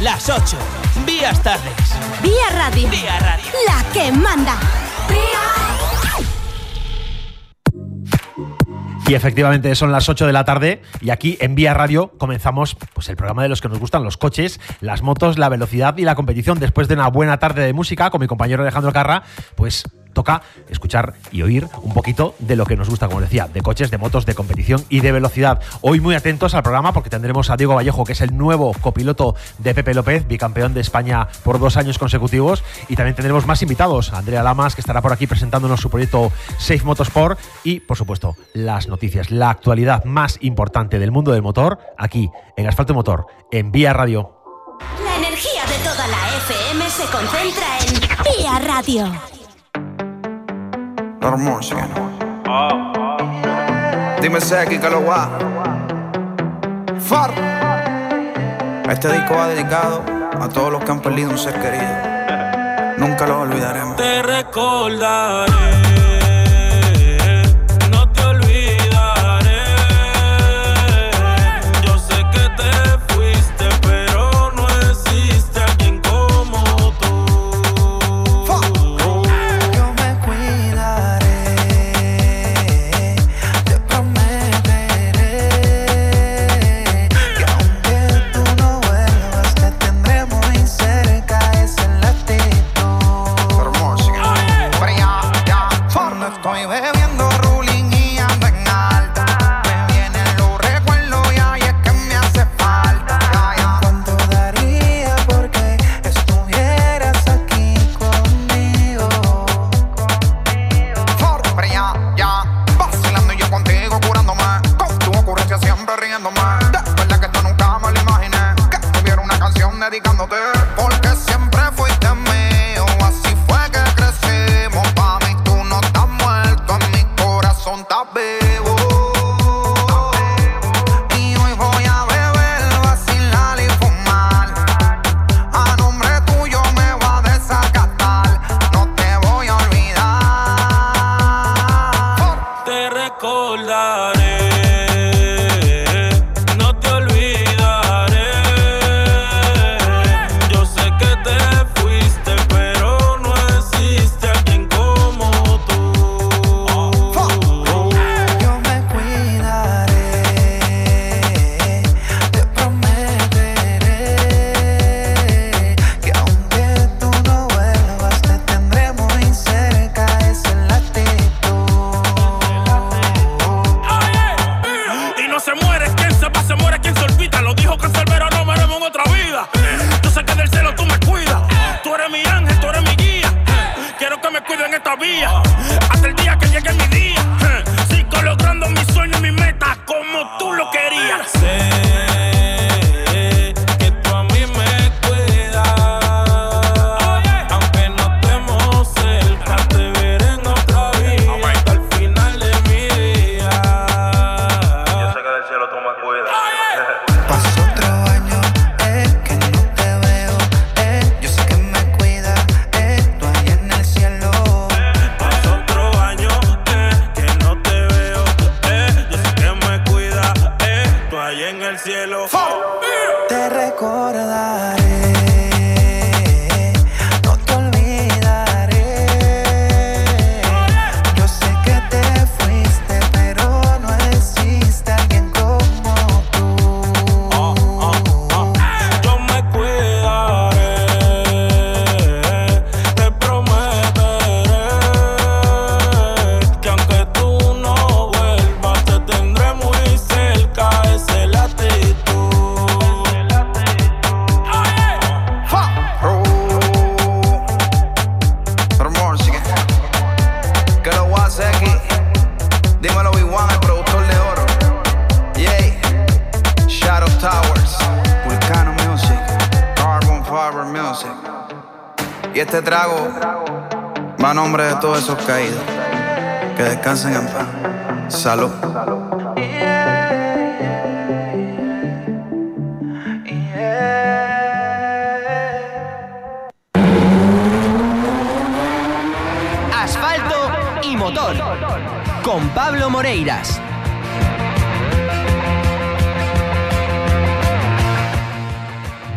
las 8. Vías tardes. Vía Radio. Vía Radio. La que manda. Y efectivamente son las 8 de la tarde y aquí en Vía Radio comenzamos pues, el programa de los que nos gustan los coches, las motos, la velocidad y la competición. Después de una buena tarde de música con mi compañero Alejandro Carra, pues toca escuchar y oír un poquito de lo que nos gusta, como decía, de coches, de motos, de competición y de velocidad. Hoy muy atentos al programa porque tendremos a Diego Vallejo, que es el nuevo copiloto de Pepe López, bicampeón de España por dos años consecutivos. Y también tendremos más invitados, Andrea Lamas, que estará por aquí presentándonos su proyecto Safe Motorsport y, por supuesto, las noticias, la actualidad más importante del mundo del motor, aquí en Asfalto Motor, en Vía Radio. La energía de toda la FM se concentra en Vía Radio. Hermosa. Dime Seki que lo va. Far. Este disco va dedicado a todos los que han perdido un ser querido. Nunca lo olvidaremos. Te recordaré.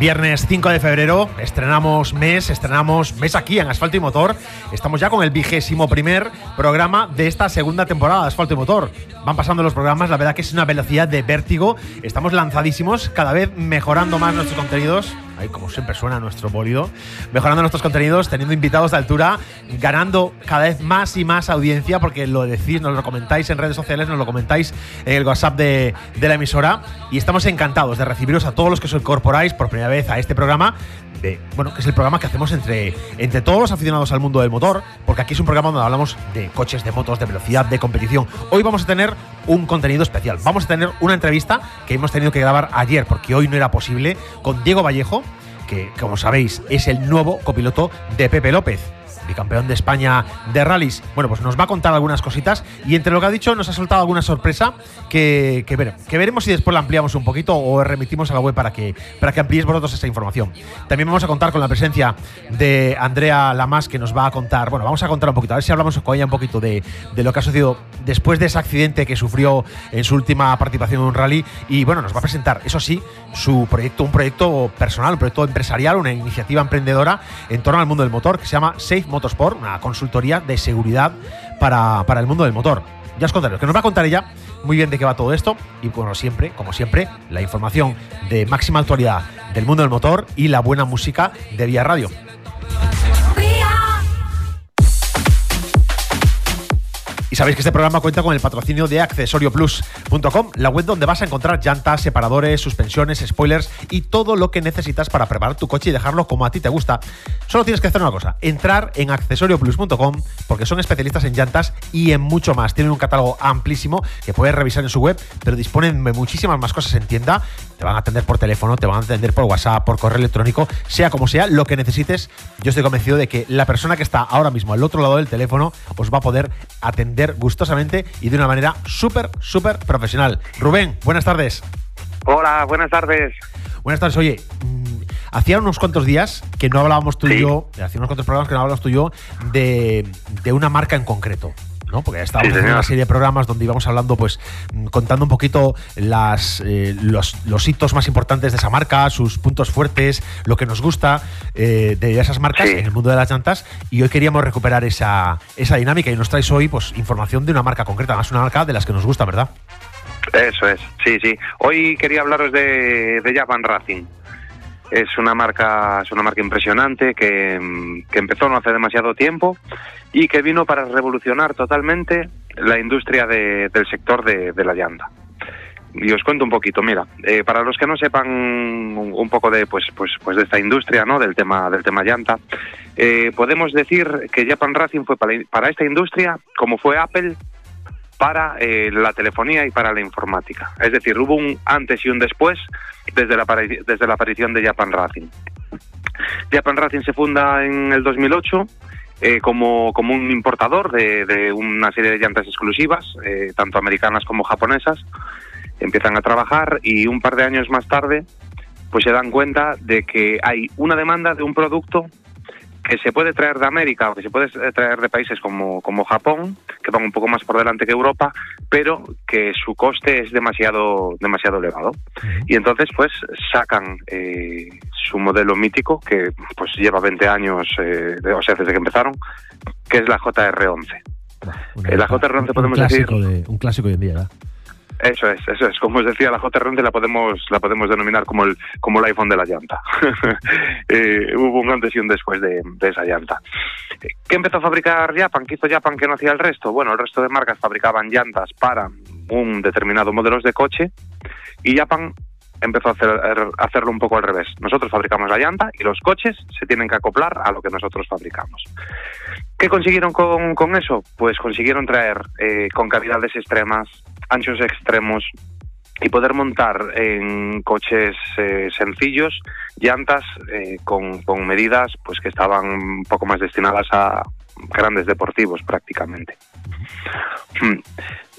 Viernes 5 de febrero, estrenamos mes, estrenamos mes aquí en Asfalto y Motor. Estamos ya con el vigésimo primer programa de esta segunda temporada de Asfalto y Motor. Van pasando los programas, la verdad que es una velocidad de vértigo. Estamos lanzadísimos, cada vez mejorando más nuestros contenidos ahí como siempre suena nuestro bólido, mejorando nuestros contenidos, teniendo invitados de altura, ganando cada vez más y más audiencia, porque lo decís, nos lo comentáis en redes sociales, nos lo comentáis en el WhatsApp de, de la emisora, y estamos encantados de recibiros a todos los que os incorporáis por primera vez a este programa, de, bueno, que es el programa que hacemos entre, entre todos los aficionados al mundo del motor, porque aquí es un programa donde hablamos de coches, de motos, de velocidad, de competición. Hoy vamos a tener un contenido especial. Vamos a tener una entrevista que hemos tenido que grabar ayer, porque hoy no era posible, con Diego Vallejo, que, como sabéis, es el nuevo copiloto de Pepe López campeón de España de rallies. Bueno, pues nos va a contar algunas cositas y entre lo que ha dicho nos ha soltado alguna sorpresa que, que, que veremos si después la ampliamos un poquito o remitimos a la web para que, para que ampliéis vosotros esa información. También vamos a contar con la presencia de Andrea Lamas que nos va a contar, bueno, vamos a contar un poquito, a ver si hablamos con ella un poquito de, de lo que ha sucedido después de ese accidente que sufrió en su última participación en un rally y bueno, nos va a presentar, eso sí, su proyecto, un proyecto personal, un proyecto empresarial, una iniciativa emprendedora en torno al mundo del motor que se llama Safe Motorsport, una consultoría de seguridad para, para el mundo del motor. Ya os contaré, que nos va a contar ella muy bien de qué va todo esto y como siempre, como siempre, la información de máxima actualidad del mundo del motor y la buena música de Vía Radio. Y sabéis que este programa cuenta con el patrocinio de accesorioplus.com, la web donde vas a encontrar llantas, separadores, suspensiones, spoilers y todo lo que necesitas para preparar tu coche y dejarlo como a ti te gusta. Solo tienes que hacer una cosa, entrar en accesorioplus.com porque son especialistas en llantas y en mucho más. Tienen un catálogo amplísimo que puedes revisar en su web, pero disponen de muchísimas más cosas en tienda. Te van a atender por teléfono, te van a atender por WhatsApp, por correo electrónico, sea como sea, lo que necesites. Yo estoy convencido de que la persona que está ahora mismo al otro lado del teléfono os va a poder atender gustosamente y de una manera súper, súper profesional. Rubén, buenas tardes. Hola, buenas tardes. Buenas tardes. Oye, mm, hacía unos cuantos días que no hablábamos tú y yo, hacía unos cuantos programas que no hablábamos tú y yo de, de una marca en concreto. ¿No? Porque estábamos en una serie de programas donde íbamos hablando, pues, mm, contando un poquito las, eh, los, los, hitos más importantes de esa marca, sus puntos fuertes, lo que nos gusta eh, de esas marcas en el mundo de las llantas. Y hoy queríamos recuperar esa, esa dinámica y nos traes hoy, pues, información de una marca concreta, más una marca de las que nos gusta, ¿verdad? Eso es, sí, sí. Hoy quería hablaros de, de Japan Racing. Es una marca, es una marca impresionante que, mm, que empezó no hace demasiado tiempo y que vino para revolucionar totalmente la industria de, del sector de, la llanta. Y os cuento un poquito, mira, eh, para los que no sepan un poco de pues pues pues de esta industria, ¿no? del tema del tema llanta, eh, podemos decir que Japan Racing fue para, para esta industria como fue Apple para eh, la telefonía y para la informática. Es decir, hubo un antes y un después desde la, desde la aparición de Japan Racing. Japan Racing se funda en el 2008 eh, como, como un importador de, de, una serie de llantas exclusivas, eh, tanto americanas como japonesas. Empiezan a trabajar y un par de años más tarde pues se dan cuenta de que hay una demanda de un producto que se puede traer de América o que se puede traer de países como, como Japón, que van un poco más por delante que Europa, pero que su coste es demasiado, demasiado elevado. Y entonces, pues, sacan eh, su modelo mítico, que pues lleva 20 años, eh, o sea, desde que empezaron, que es la JR11. Una, la JR11 podemos un decir... De, un clásico hoy en día, ¿verdad? Eso es, eso es. Como os decía, la JR11 la podemos, la podemos denominar como el, como el iPhone de la llanta. eh, hubo un antes y un después de, de, esa llanta. ¿Qué empezó a fabricar Japan? ¿Qué hizo Japan que no hacía el resto? Bueno, el resto de marcas fabricaban llantas para un determinado modelos de coche y Japan empezó a, hacer, a hacerlo un poco al revés. Nosotros fabricamos la llanta y los coches se tienen que acoplar a lo que nosotros fabricamos. ¿Qué consiguieron con, eso? Pues consiguieron traer eh, concavidades extremas, anchos extremos y poder montar en coches eh, sencillos llantas eh, con, con, medidas pues que estaban un poco más destinadas a grandes deportivos prácticamente.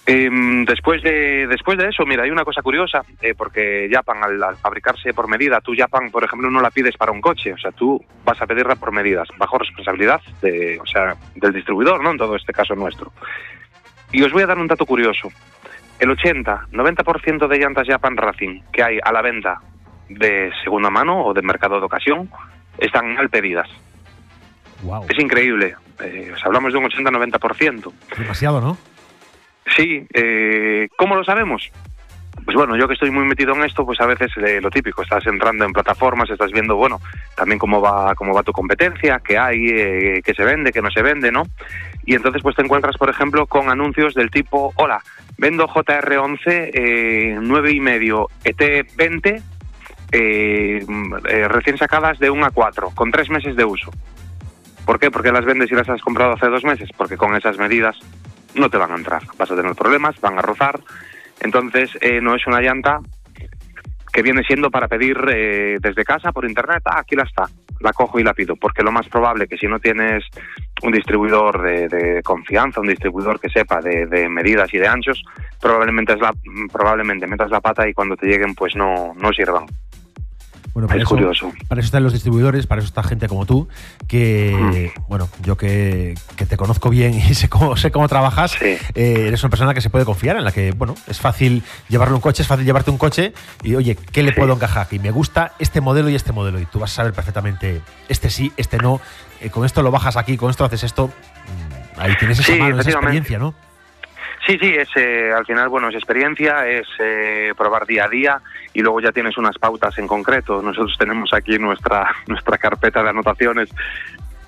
Eh, después de después de eso, mira, hay una cosa curiosa, eh, porque Japan al, al, fabricarse por medida, tú Japan, por ejemplo, no la pides para un coche, o sea, tú vas a pedirla por medidas, bajo responsabilidad de, o sea, del distribuidor, ¿no? En todo este caso nuestro. Y os voy a dar un dato curioso. El 80, 90% de llantas Japan Racing que hay a la venta de segunda mano o de mercado de ocasión están mal pedidas. Wow. Es increíble. Eh, os hablamos de un 80-90%. Demasiado, ¿no? Sí, eh, ¿cómo lo sabemos? Pues bueno, yo que estoy muy metido en esto, pues a veces eh, lo típico, estás entrando en plataformas, estás viendo, bueno, también cómo va cómo va tu competencia, qué hay, eh, qué se vende, qué no se vende, ¿no? Y entonces pues te encuentras, por ejemplo, con anuncios del tipo, hola, vendo JR11 eh, 9 y medio ET20 eh, eh, recién sacadas de 1 a 4, con tres meses de uso. ¿Por qué? Porque las vendes y las has comprado hace dos meses, porque con esas medidas no te van a entrar, vas a tener problemas, van a rozar, entonces eh, no es una llanta que viene siendo para pedir eh, desde casa por internet, ah, aquí la está, la cojo y la pido, porque lo más probable que si no tienes un distribuidor de, confianza, un distribuidor que sepa de, de, medidas y de anchos, probablemente, es la, probablemente metas la pata y cuando te lleguen pues no, no sirvan. Bueno, para es eso, curioso. Para eso están los distribuidores, para eso está gente como tú, que, Mm. bueno, yo que, que te conozco bien y sé cómo, sé cómo trabajas, Sí. eh, eres una persona que se puede confiar, en la que, bueno, es fácil llevarle un coche, es fácil llevarte un coche y, oye, ¿qué le Sí. puedo encajar aquí? Me gusta este modelo y este modelo y tú vas a saber perfectamente, este sí, este no, eh, con esto lo bajas aquí, con esto haces esto, mm, ahí tienes esa Sí, mano, esa experiencia, ¿no? Sí, sí, es eh, al final, bueno, es experiencia, es eh, probar día a día y luego ya tienes unas pautas en concreto. Nosotros tenemos aquí nuestra, nuestra carpeta de anotaciones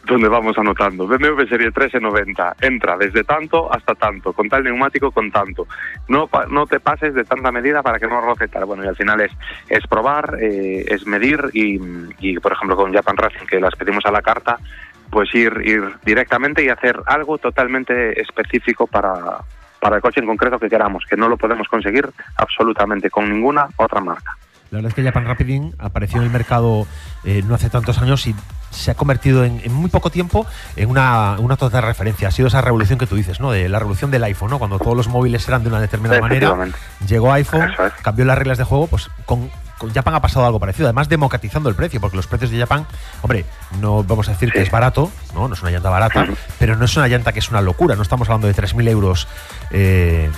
donde vamos anotando. BMW Serie 1390, entra desde tanto hasta tanto, con tal neumático con tanto. No, no te pases de tanta medida para que no roce tal. Bueno, y al final es, es probar, eh, es medir y, y, por ejemplo, con Japan Racing, que las pedimos a la carta, pues ir, ir directamente y hacer algo totalmente específico para, para el coche en concreto que queramos, que no lo podemos conseguir absolutamente con ninguna otra marca. La verdad es que Japan Rapiding apareció en el mercado eh, no hace tantos años y se ha convertido en, en muy poco tiempo en una, una total referencia. Ha sido esa revolución que tú dices, ¿no? De la revolución del iPhone, ¿no? Cuando todos los móviles eran de una determinada manera, llegó iPhone, es. cambió las reglas de juego, pues con Japan ha pasado algo parecido. Además, democratizando el precio, porque los precios de Japan, hombre, no vamos a decir que es barato, ¿no? No es una llanta barata, pero no es una llanta que es una locura. No estamos hablando de 3.000 euros eh,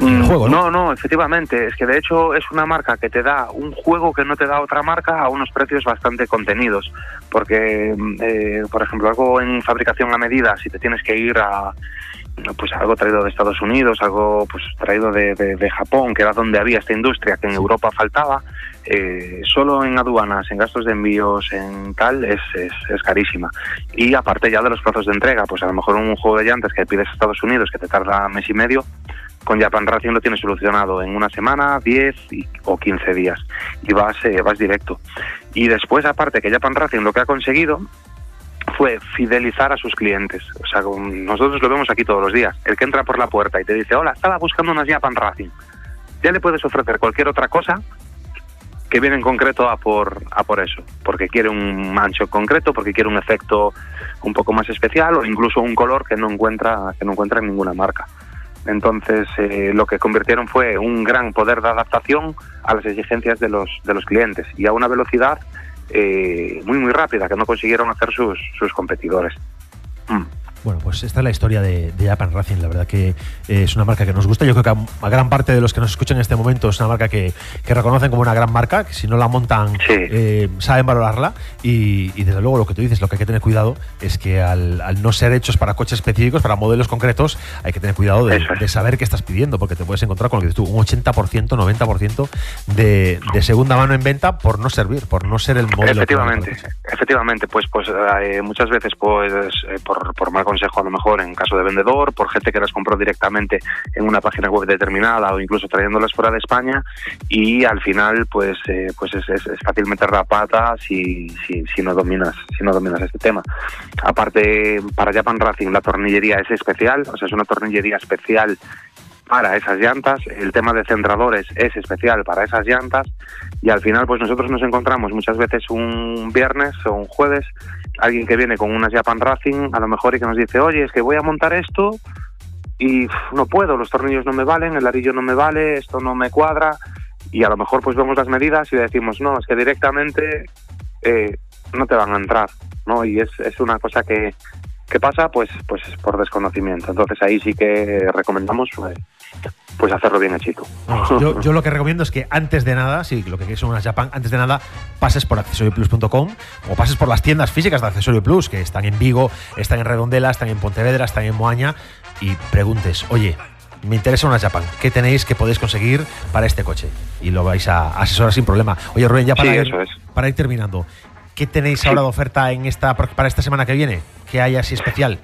en el Mm, juego, ¿no? no, no, efectivamente. Es que de hecho es una marca que te da un juego que no te da otra marca a unos precios bastante contenidos. Porque, mm, eh, por ejemplo, algo en fabricación a medida, si te tienes que ir a pues algo traído de Estados Unidos, algo pues traído de, de- de Japón, que era donde había esta industria que en Europa faltaba, eh, solo en aduanas, en gastos de envíos, en tal, es, es, es carísima. Y aparte ya de los plazos de entrega, pues a lo mejor un juego de llantas que pides a Estados Unidos que te tarda mes y medio, con Japan Racing lo tienes solucionado en una semana, 10 y- o 15 días y vas, eh, vas directo. Y después, aparte que Japan Racing lo que ha conseguido fue fidelizar a sus clientes. O sea, nosotros lo vemos aquí todos los días. El que entra por la puerta y te dice, hola, estaba buscando unas Japan Racing. Ya le puedes ofrecer cualquier otra cosa que viene en concreto a por, a por eso, porque quiere un mancho concreto, porque quiere un efecto un poco más especial o incluso un color que no encuentra, que no encuentra en ninguna marca. Entonces, eh, lo que convirtieron fue un gran poder de adaptación a las exigencias de los, de los clientes y a una velocidad eh, muy, muy rápida que no consiguieron hacer sus, sus competidores. Mm. Bueno, pues esta es la historia de, de Japan Racing. La verdad que eh, es una marca que nos gusta. Yo creo que a, a gran parte de los que nos escuchan en este momento es una marca que, que reconocen como una gran marca, que si no la montan Sí. eh, saben valorarla. Y, y desde luego lo que tú dices, lo que hay que tener cuidado es que al, al no ser hechos para coches específicos, para modelos concretos, hay que tener cuidado de, es. de saber qué estás pidiendo, porque te puedes encontrar con lo que dices tú, un 80%, 90% de, de segunda mano en venta por no servir, por no ser el modelo. Efectivamente, efectivamente, pues, pues eh, muchas veces, pues, eh, por, por mal consejo a lo mejor en caso de vendedor, por gente que las compró directamente en una página web determinada o incluso trayéndolas fuera de España y al final, pues, eh, pues es, es- es fácil meter la pata si, si, si no dominas, si no dominas este tema. Aparte, para Japan Racing la tornillería es especial, o sea, es una tornillería especial para esas llantas, el tema de centradores es especial para esas llantas y al final pues nosotros nos encontramos muchas veces un viernes o un jueves alguien que viene con unas Japan Racing a lo mejor y que nos dice oye es que voy a montar esto y no puedo, los tornillos no me valen, el arillo no me vale, esto no me cuadra y a lo mejor pues vemos las medidas y decimos no, es que directamente eh, no te van a entrar, ¿no? Y es, es una cosa que, que pasa pues pues por desconocimiento. Entonces ahí sí que recomendamos pues, pues hacerlo bien hechito. yo, yo, lo que recomiendo es que antes de nada, sí, lo que quieres unas Japan, antes de nada pases por accesoriosplus.com o pases por las tiendas físicas de Accesorio Plus, que están en Vigo, están en Redondela, están en Pontevedra, están en Moaña, y preguntes, oye, me interesa una Japan, ¿qué tenéis que podéis conseguir para este coche? Y lo vais a asesorar sin problema. Oye, Rubén, ya para, ir, para ir terminando, ¿qué tenéis ahora de oferta en esta, para esta semana que viene? ¿Qué hay así especial?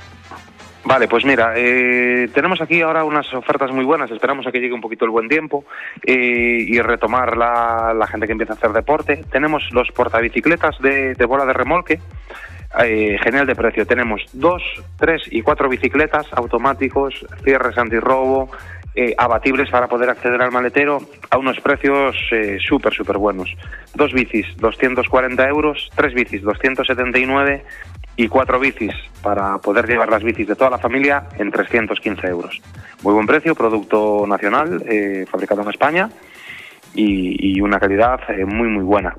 Vale, pues mira, eh, tenemos aquí ahora unas ofertas muy buenas, esperamos a que llegue un poquito el buen tiempo eh, y retomar la, la, gente que empieza a hacer deporte. Tenemos los portabicicletas de, de bola de remolque, eh, genial de precio. Tenemos dos, tres y cuatro bicicletas automáticos, cierres antirrobo, eh, abatibles para poder acceder al maletero a unos precios eh, súper, súper buenos. Dos bicis, 240 euros, tres bicis, 279 y cuatro bicis para poder llevar las bicis de toda la familia en 315 euros. Muy buen precio, producto nacional, eh, fabricado en España y, y una calidad eh, muy, muy buena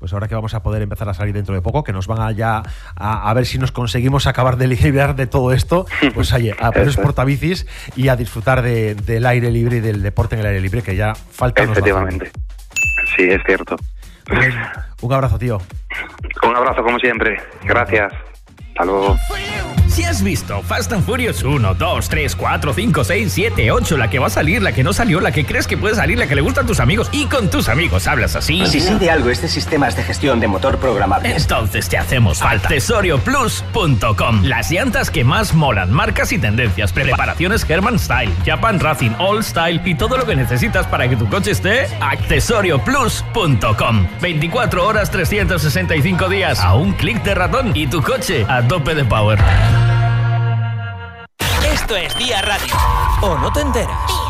pues ahora que vamos a poder empezar a salir dentro de poco, que nos van a ya a, ver si nos conseguimos acabar de liberar de todo esto, pues oye, a precios portabicis y a disfrutar del aire libre y del deporte en el aire libre, que ya falta. Efectivamente. Sí, es cierto. Pues, un abrazo, tío. Un abrazo, como siempre. Gracias. Hasta luego. Si has visto Fast and Furious 1, 2, 3, 4, 5, 6, 7, 8, la que va a salir, la que no salió, la que crees que puede salir, la que le gustan tus amigos y con tus amigos hablas así. Si sí de algo este sistema es de gestión de motor programable. Entonces te hacemos falta. Accesorioplus.com. Las llantas que más molan, marcas y tendencias, preparaciones Herman Style, Japan Racing, All Style y todo lo que necesitas para que tu coche esté. Accesorioplus.com. 24 horas, 365 días. A un clic de ratón y tu coche a tope de power. Esto es Día Radio. ¿O no te enteras?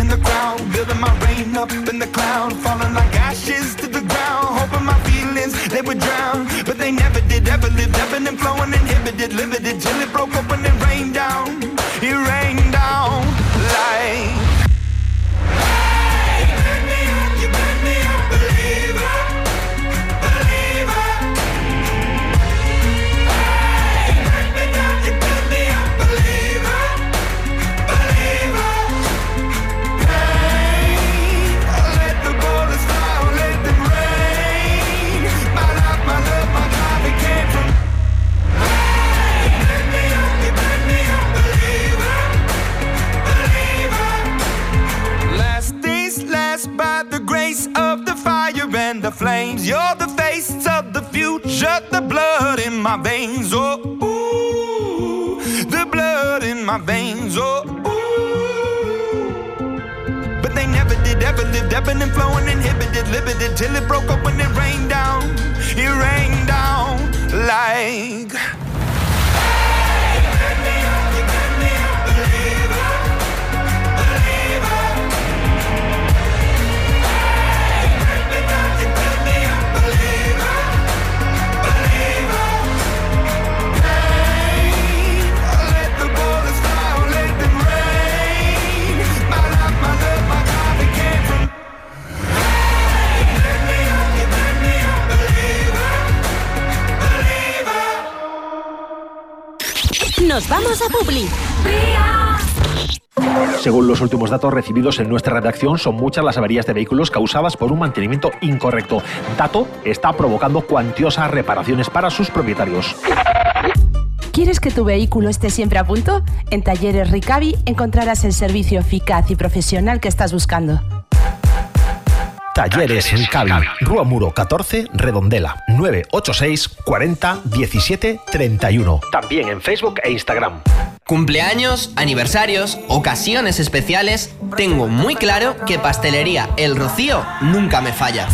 in the crowd, building my rain up in the cloud, falling like ashes to the ground, hoping my feelings they would drown, but they never did. Ever lived, ebbing and flowing, inhibited, limited, the blood in my veins. Oh, ooh, the blood in my veins. Oh, ooh. But they never did, ever lived, ebbing and flowing, inhibited, limited, till it broke open and rained down. It rained down like. Nos vamos a Publi. Según los últimos datos recibidos en nuestra redacción, son muchas las averías de vehículos causadas por un mantenimiento incorrecto. Dato está provocando cuantiosas reparaciones para sus propietarios. ¿Quieres que tu vehículo esté siempre a punto? En Talleres Ricavi encontrarás el servicio eficaz y profesional que estás buscando. Talleres Ricavi, Rua Muro 14, Redondela, 986 40 17 31. También en Facebook e Instagram. Cumpleaños, aniversarios, ocasiones especiales, tengo muy claro que Pastelería El Rocío nunca me falla.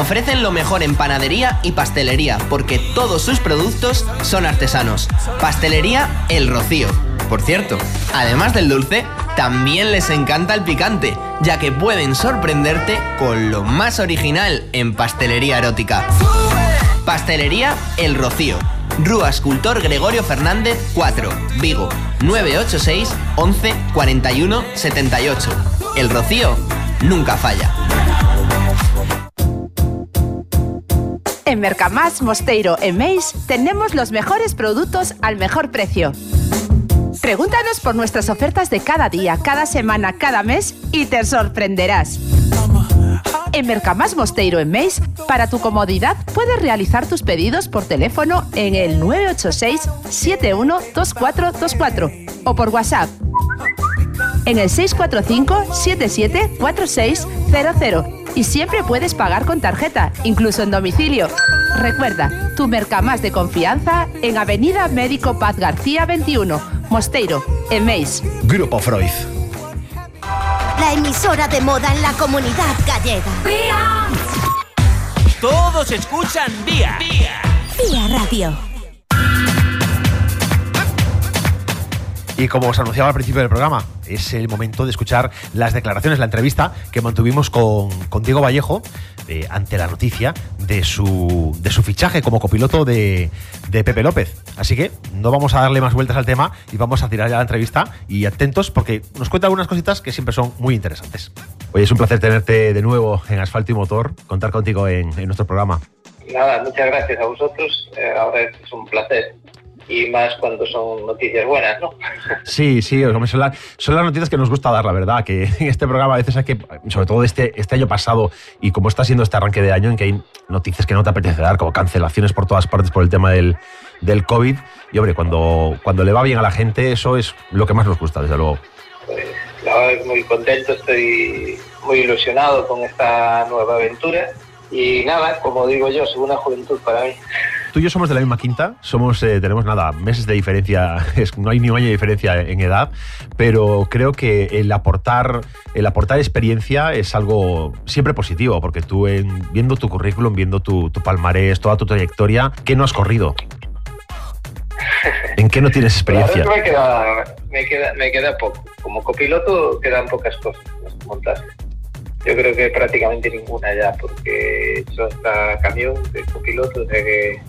Ofrecen lo mejor en panadería y pastelería porque todos sus productos son artesanos. Pastelería El Rocío. Por cierto, además del dulce, también les encanta el picante, ya que pueden sorprenderte con lo más original en pastelería erótica. Pastelería El Rocío. Rúa Escultor Gregorio Fernández 4, Vigo, 986 11 41 78. El Rocío nunca falla. En Mercamás, Mosteiro e Meis tenemos los mejores productos al mejor precio. Pregúntanos por nuestras ofertas de cada día, cada semana, cada mes y te sorprenderás. En Mercamás Mosteiro en Meis, para tu comodidad, puedes realizar tus pedidos por teléfono en el 986 712424 o por WhatsApp en el 645 774600 y siempre puedes pagar con tarjeta, incluso en domicilio. Recuerda, tu Mercamás de confianza en Avenida Médico Paz García 21, Mosteiro, en Meis. Grupo Freud. La emisora de moda en la comunidad gallega. Todos escuchan Vía. Vía Radio. Y como os anunciaba al principio del programa, es el momento de escuchar las declaraciones, la entrevista que mantuvimos con, con Diego Vallejo eh, ante la noticia de su, de su fichaje como copiloto de, de Pepe López. Así que no vamos a darle más vueltas al tema y vamos a tirar ya la entrevista y atentos porque nos cuenta algunas cositas que siempre son muy interesantes. Oye, es un placer tenerte de nuevo en Asfalto y Motor, contar contigo en, en nuestro programa. Nada, muchas gracias a vosotros. Eh, ahora es un placer. Y más cuando son noticias buenas, ¿no? Sí, sí, son, la- son las noticias que nos gusta dar, la verdad, que en este programa a veces hay que, sobre todo este, este año pasado y como está siendo este arranque de año en que hay noticias que no te apetece dar, como cancelaciones por todas partes por el tema del, del COVID, y hombre, cuando, cuando le va bien a la gente, eso es lo que más nos gusta, desde luego. Pues, la verdad es muy contento, estoy muy ilusionado con esta nueva aventura. Y nada, como digo yo, segunda juventud para mí. Tú y yo somos de la misma quinta, somos, eh, tenemos nada, meses de diferencia, es- no hay ni un año de diferencia en edad, pero creo que el aportar, el aportar experiencia es algo siempre positivo, porque tú en- viendo tu currículum, viendo tu, tu palmarés, toda tu trayectoria, ¿qué no has corrido? ¿En qué no tienes experiencia? Me queda, me, queda, me queda poco. Como copiloto quedan pocas cosas por montar. Yo creo que prácticamente ninguna ya, porque he hecho hasta camión de copiloto, o sea que,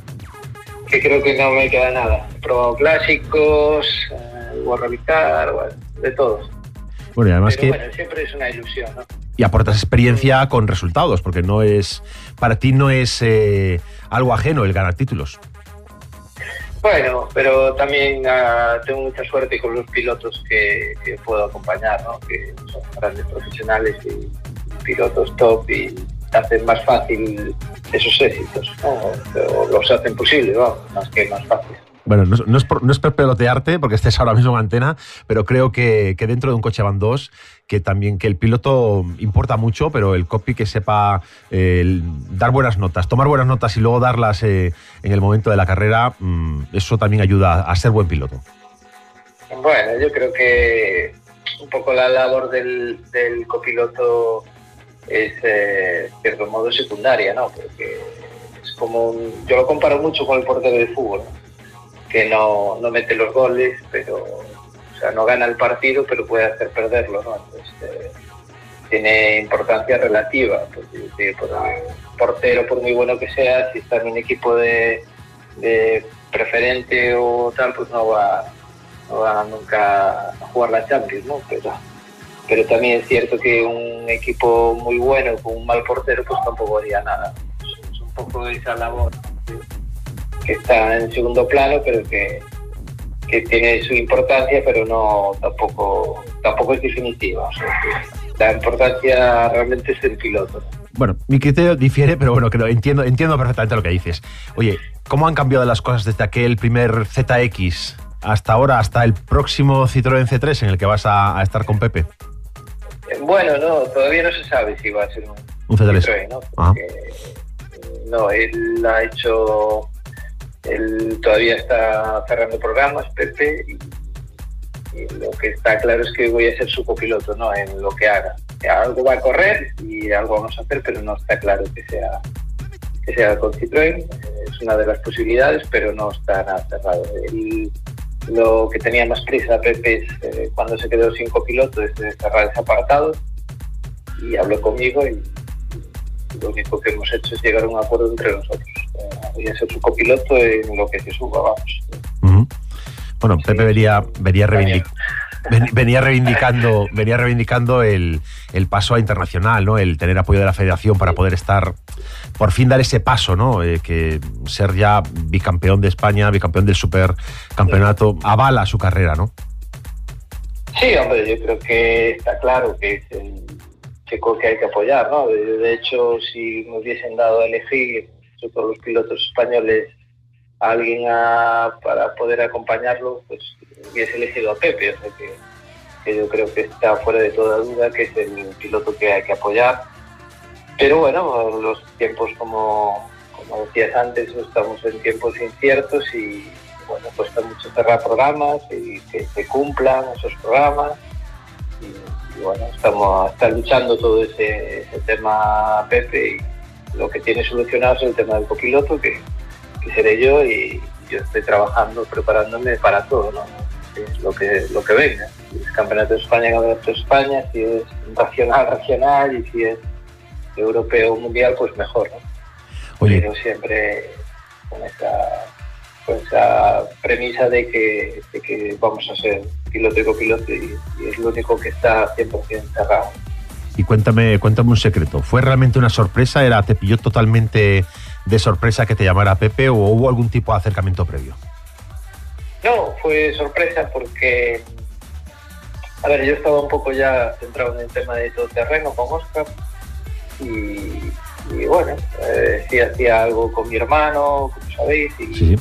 que creo que no me queda nada. He probado clásicos, eh, Car, bueno, de todos. Bueno, y además Pero que bueno, siempre es una ilusión, ¿no? y aportas experiencia con resultados, porque no es para ti no es eh, algo ajeno el ganar títulos. Bueno, pero también ah, tengo mucha suerte con los pilotos que, que puedo acompañar, ¿no? que son grandes profesionales y pilotos top y hacen más fácil esos éxitos, ¿no? o los hacen posibles, vamos, más que más fácil. Bueno, no, es- no es por, no es por pelotearte, porque estés ahora mismo en antena, pero creo que, que dentro de un coche van dos, que también que el piloto importa mucho, pero el copy que sepa eh, dar buenas notas, tomar buenas notas y luego darlas eh, en el momento de la carrera, mm, eso también ayuda a ser buen piloto. Bueno, yo creo que un poco la labor del, del copiloto es, eh, cierto modo, secundaria, ¿no? Porque es como un- yo lo comparo mucho con el portero de fútbol, ¿no? que no, no mete los goles, pero o sea, no gana el partido, pero puede hacer perderlo, ¿no? Entonces, eh, tiene importancia relativa, porque portero, por muy bueno que sea, si está en un equipo de, de preferente o tal, pues no va, no va nunca a jugar la Champions, ¿no? Pero, pero también es cierto que un equipo muy bueno con un mal portero, pues tampoco haría nada. Es, un poco esa labor que- está en segundo plano, pero que, que tiene su importancia, pero no tampoco tampoco es definitiva. La importancia realmente es el piloto. ¿no? Bueno, mi criterio difiere, pero bueno, lo entiendo, entiendo perfectamente lo que dices. Oye, ¿cómo han cambiado las cosas desde aquel primer ZX hasta ahora, hasta el próximo Citroën C3 en el que vas a estar con Pepe? Bueno, no, todavía no se sabe si va a ser un, Un C3. Citroën, ¿no? Porque, eh, no, él ha hecho, él todavía está cerrando programas, Pepe, y, y lo que está claro es que voy a ser su copiloto, ¿no? En lo que haga. Algo va a correr y algo vamos a hacer, pero no está claro que sea que sea con Citroën. Es una de las posibilidades, pero no está nada cerrado. Él- lo que tenía más prisa Pepe es eh, cuando se quedó sin copiloto es de cerrar ese apartado y habló conmigo y, lo único que hemos hecho es llegar a un acuerdo entre nosotros. Eh, voy a ser su copiloto en lo que se suba, vamos. Bueno, Pepe venía, venía, reivindic- ven- venía reivindicando, venía reivindicando el, el paso a internacional, ¿no? El tener apoyo de la federación para poder estar, por fin dar ese paso, ¿no? Eh, que ser ya bicampeón de España, bicampeón del supercampeonato, avala su carrera, ¿no? Sí, hombre, yo creo que está claro que chico que hay que apoyar, ¿no? De, hecho, si me hubiesen dado a elegir sobre los pilotos españoles alguien a- para poder acompañarlo, pues hubiese elegido a Pepe, o sea que, yo creo que está fuera de toda duda que es el piloto que hay que apoyar. Pero bueno, los tiempos, como, como decías antes, estamos en tiempos inciertos y bueno, cuesta mucho cerrar programas y que se cumplan esos programas. Y, bueno, estamos está luchando todo ese, tema Pepe y lo que tiene solucionado es el tema del copiloto, que, que seré yo y yo estoy trabajando, preparándome para todo. Es lo que, lo que venga. Si es Campeonato de España, Campeonato de España, si es regional, regional y si es europeo mundial, pues mejor, ¿no? Oye. Pero siempre con esa, con esa premisa de que, de que vamos a ser piloto y copiloto y, y es lo único que está 100% cerrado. Y cuéntame, cuéntame un secreto. ¿Fue realmente una sorpresa? ¿Era, ¿Te pilló totalmente de sorpresa que te llamara Pepe o hubo algún tipo de acercamiento previo? No, fue sorpresa porque, a ver, yo estaba un poco ya centrado en el tema de todo terreno con Oscar y, y bueno, eh, sí hacía algo con mi hermano, como sabéis, y, Sí, sí.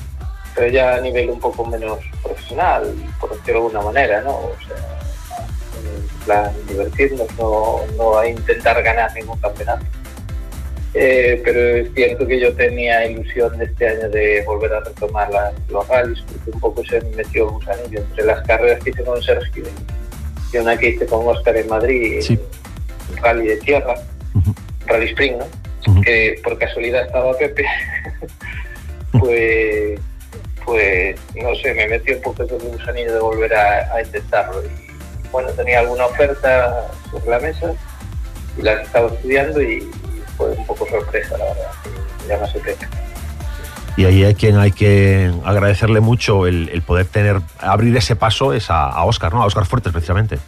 pero ya a nivel un poco menos profesional, por decirlo de alguna manera, ¿no? O sea, en plan divertirnos, no, no a intentar ganar ningún campeonato. Eh, pero es cierto que yo tenía ilusión este año de volver a retomar las- los rallies, porque un poco se me metió el gusanillo entre las carreras que hice con Sergio y una que hice con Oscar en Madrid, un rally de tierra, rally spring, ¿no? Que por casualidad estaba Pepe, pues, pues no sé, me metió un poco ese gusanillo de volver a, a intentarlo. Y bueno, tenía alguna oferta sobre la mesa y las estaba estudiando y fue un poco sorpresa, la verdad, ya. Y ahí hay quien hay que agradecerle mucho el, el poder tener, abrir ese paso es a, a Oscar, ¿no? A Oscar Fuertes, precisamente.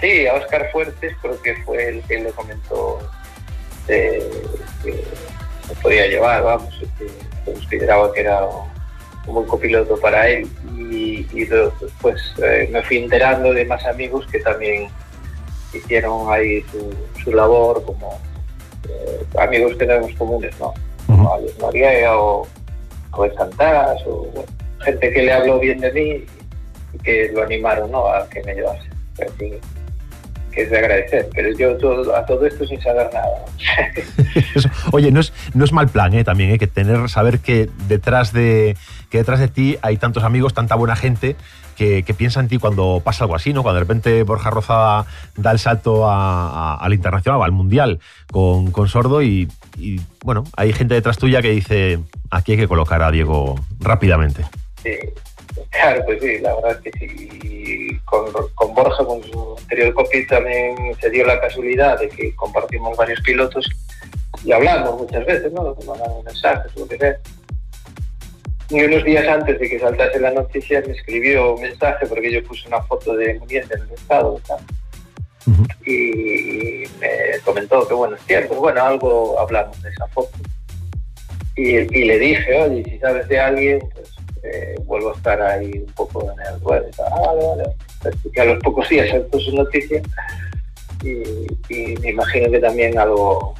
Sí, a Oscar Fuertes creo que fue el que le comentó eh, que se podía llevar, vamos, que consideraba que era un buen copiloto para él y, y después eh, me fui enterando de más amigos que también hicieron ahí su, su labor como eh, amigos que tenemos comunes, ¿no? Como Alex Noriega o Robert Santás o bueno, gente que le habló bien de mí y que lo animaron ¿no? a que me llevase. Así que es de agradecer, pero yo todo- a todo esto sin saber nada. Oye, no es, no es mal plan, ¿eh? También, ¿eh? Que tener, saber que detrás de, que detrás de ti hay tantos amigos, tanta buena gente que, que piensa en ti cuando pasa algo así, ¿no? Cuando de repente Borja Rozada da el salto a- al internacional, al mundial con, con Sordo y, bueno, hay gente detrás tuya que dice, aquí hay que colocar a Diego rápidamente. Sí, claro, pues sí, la verdad es que sí. Con, con Borja, con su anterior copy, también se dio la casualidad de que compartimos varios pilotos y hablamos muchas veces, ¿no? Nos mensajes, lo que sea. Y unos días antes de que saltase la noticia me escribió un mensaje porque yo puse una foto de muriente en el estado y me comentó que buenos tiempos, bueno, algo hablamos de esa foto. Y, y le dije, oye, si sabes de alguien, pues eh, vuelvo a estar ahí un poco en el web. Ah, vale, vale. Que a los pocos días saltó su noticia y, y me imagino que también algo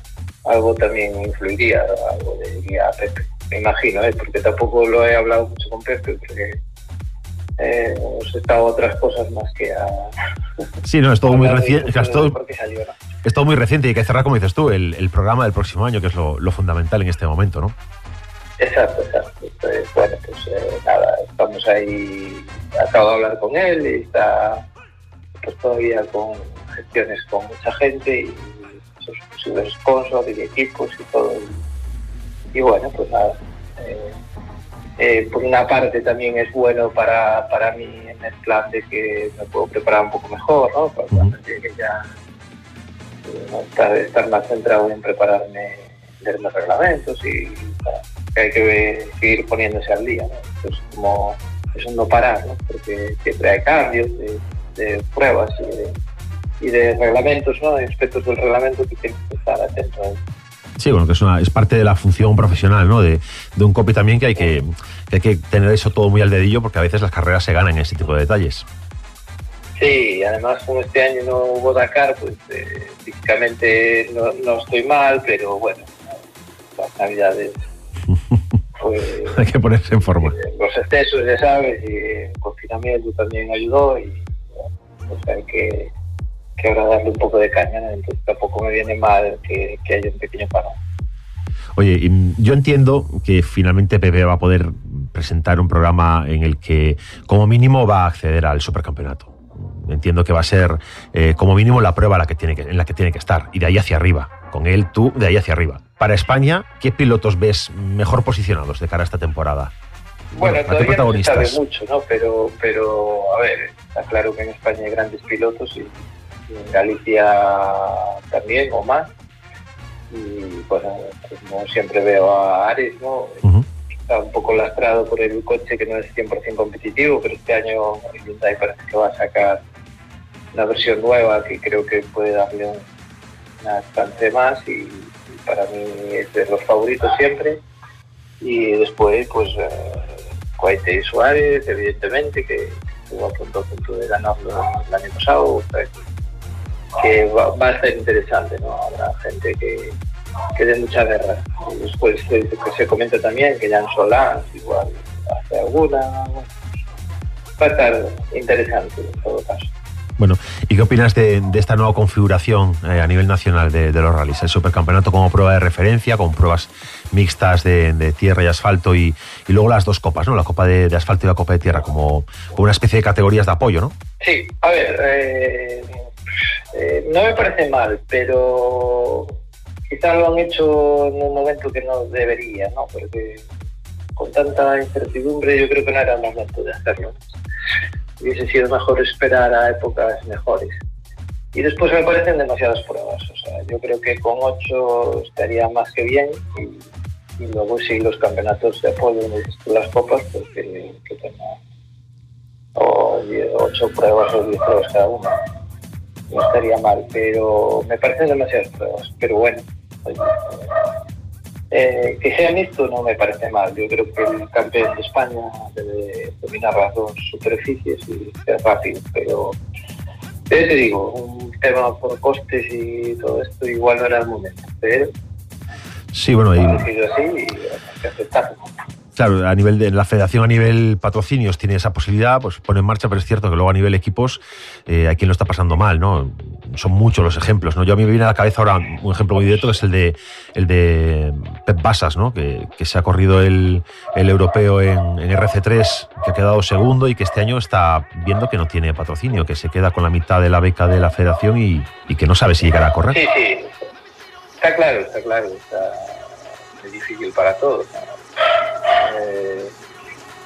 algo también influiría, algo diría a Pepe. Me imagino, ¿eh? porque tampoco lo he hablado mucho con Pepe, porque eh, hemos estado a otras cosas más que a... Sí, no, es todo muy reciente. Es todo, muy reciente y hay que cerrar, como dices tú, el, el programa del próximo año, que es lo, lo fundamental en este momento, ¿no? Exacto, exacto. Entonces, bueno, pues eh, nada, estamos ahí, acabo de hablar con él y está pues todavía con gestiones con mucha gente y sus posibles sponsors y equipos y todo. Y, y bueno, pues nada. eh, eh, por una parte también es bueno para, para mí en el plan de que me puedo preparar un poco mejor, ¿no? Para cuando llegue ya estar, estar más centrado en prepararme, leer los reglamentos y que hay que ver- seguir poniéndose al día, ¿no? Pues como es un no parar, ¿no? Porque siempre hay cambios de, de pruebas y de, y de reglamentos, ¿no? De aspectos del reglamento que tienes que estar atento a. Sí, bueno, que es, una, es parte de la función profesional, ¿no? De, de un copy también que hay que, que hay que tener eso todo muy al dedillo porque a veces las carreras se ganan en ese tipo de detalles. Sí, además como este año no hubo Dakar, pues eh, físicamente no, no estoy mal, pero bueno, las navidades pues hay que ponerse en forma. los excesos, ya sabes, y el confinamiento también ayudó y pues hay que, que ahora darle un poco de caña, entonces tampoco me viene mal que, que haya un pequeño parón. Oye, mm, yo entiendo que finalmente Pepe va a poder presentar un programa en el que, como mínimo, va a acceder al supercampeonato. Entiendo que va a ser, eh, como mínimo, la prueba la que tiene que- en la que tiene que estar. Y de ahí hacia arriba. Con él, tú, de ahí hacia arriba. Para España, ¿qué pilotos ves mejor posicionados de cara a esta temporada? Bueno, ¿a qué todavía no se sabe mucho, ¿no? Pero, pero, a ver, está claro que en España hay grandes pilotos y en Galicia también o más. Y bueno, como siempre veo a Ares, ¿no? Está un poco lastrado por el coche que no es 100% competitivo, pero este año Hyundai parece que va a sacar una versión nueva que creo que puede darle un, una chance más y, y para mí es de los favoritos siempre. Y después, pues, eh, Coite y Suárez, evidentemente, que estuvo a punto, a punto de ganarlo el año pasado. o sea, que va, va a ser interesante, ¿no? Habrá gente que, que dé mucha guerra. Y después se, que se comenta también que Jan Solán igual hace alguna. va a estar interesante en todo caso. Bueno, ¿y qué opinas de, de esta nueva configuración eh, a nivel nacional de, de los rallies? El supercampeonato como prueba de referencia, con pruebas mixtas de, de tierra y asfalto y, y luego las dos copas, ¿no? La copa de, de asfalto y la copa de tierra, como, como una especie de categorías de apoyo, ¿no? Sí, a ver, eh, eh, no me parece mal, pero quizás lo han hecho en un momento que no debería, ¿no? Porque con tanta incertidumbre yo creo que no era el momento de hacerlo. Hubiese sido mejor esperar a épocas mejores. Y después me parecen demasiadas pruebas. O sea, yo creo que con ocho estaría más que bien y, luego sí los campeonatos de apoyo, las copas, pues que, que tenga o die- ocho pruebas o diez pruebas cada una. No estaría mal, pero me parecen demasiadas pruebas. Pero bueno, eh, que sea mixto no me parece mal. Yo creo que el campeón de España debe dominar las dos superficies y ser rápido, pero te digo, un tema por costes y todo esto igual no era el momento, pero Sí, bueno, así y hay que aceptarlo. Claro, a nivel de la federación, a nivel patrocinios, tiene esa posibilidad, pues pone en marcha, pero es cierto que luego a nivel equipos eh, hay quien lo está pasando mal, ¿no? Son muchos los ejemplos, ¿no? Yo a mí me viene a la cabeza ahora un ejemplo muy directo que es el de el de Pep Basas, ¿no? Que, que se ha corrido el, el europeo en, en RC3, que ha quedado segundo y que este año está viendo que no tiene patrocinio, que se queda con la mitad de la beca de la federación y, y que no sabe si llegará a correr. Sí, sí, está claro, está claro, está difícil para todos. ¿no?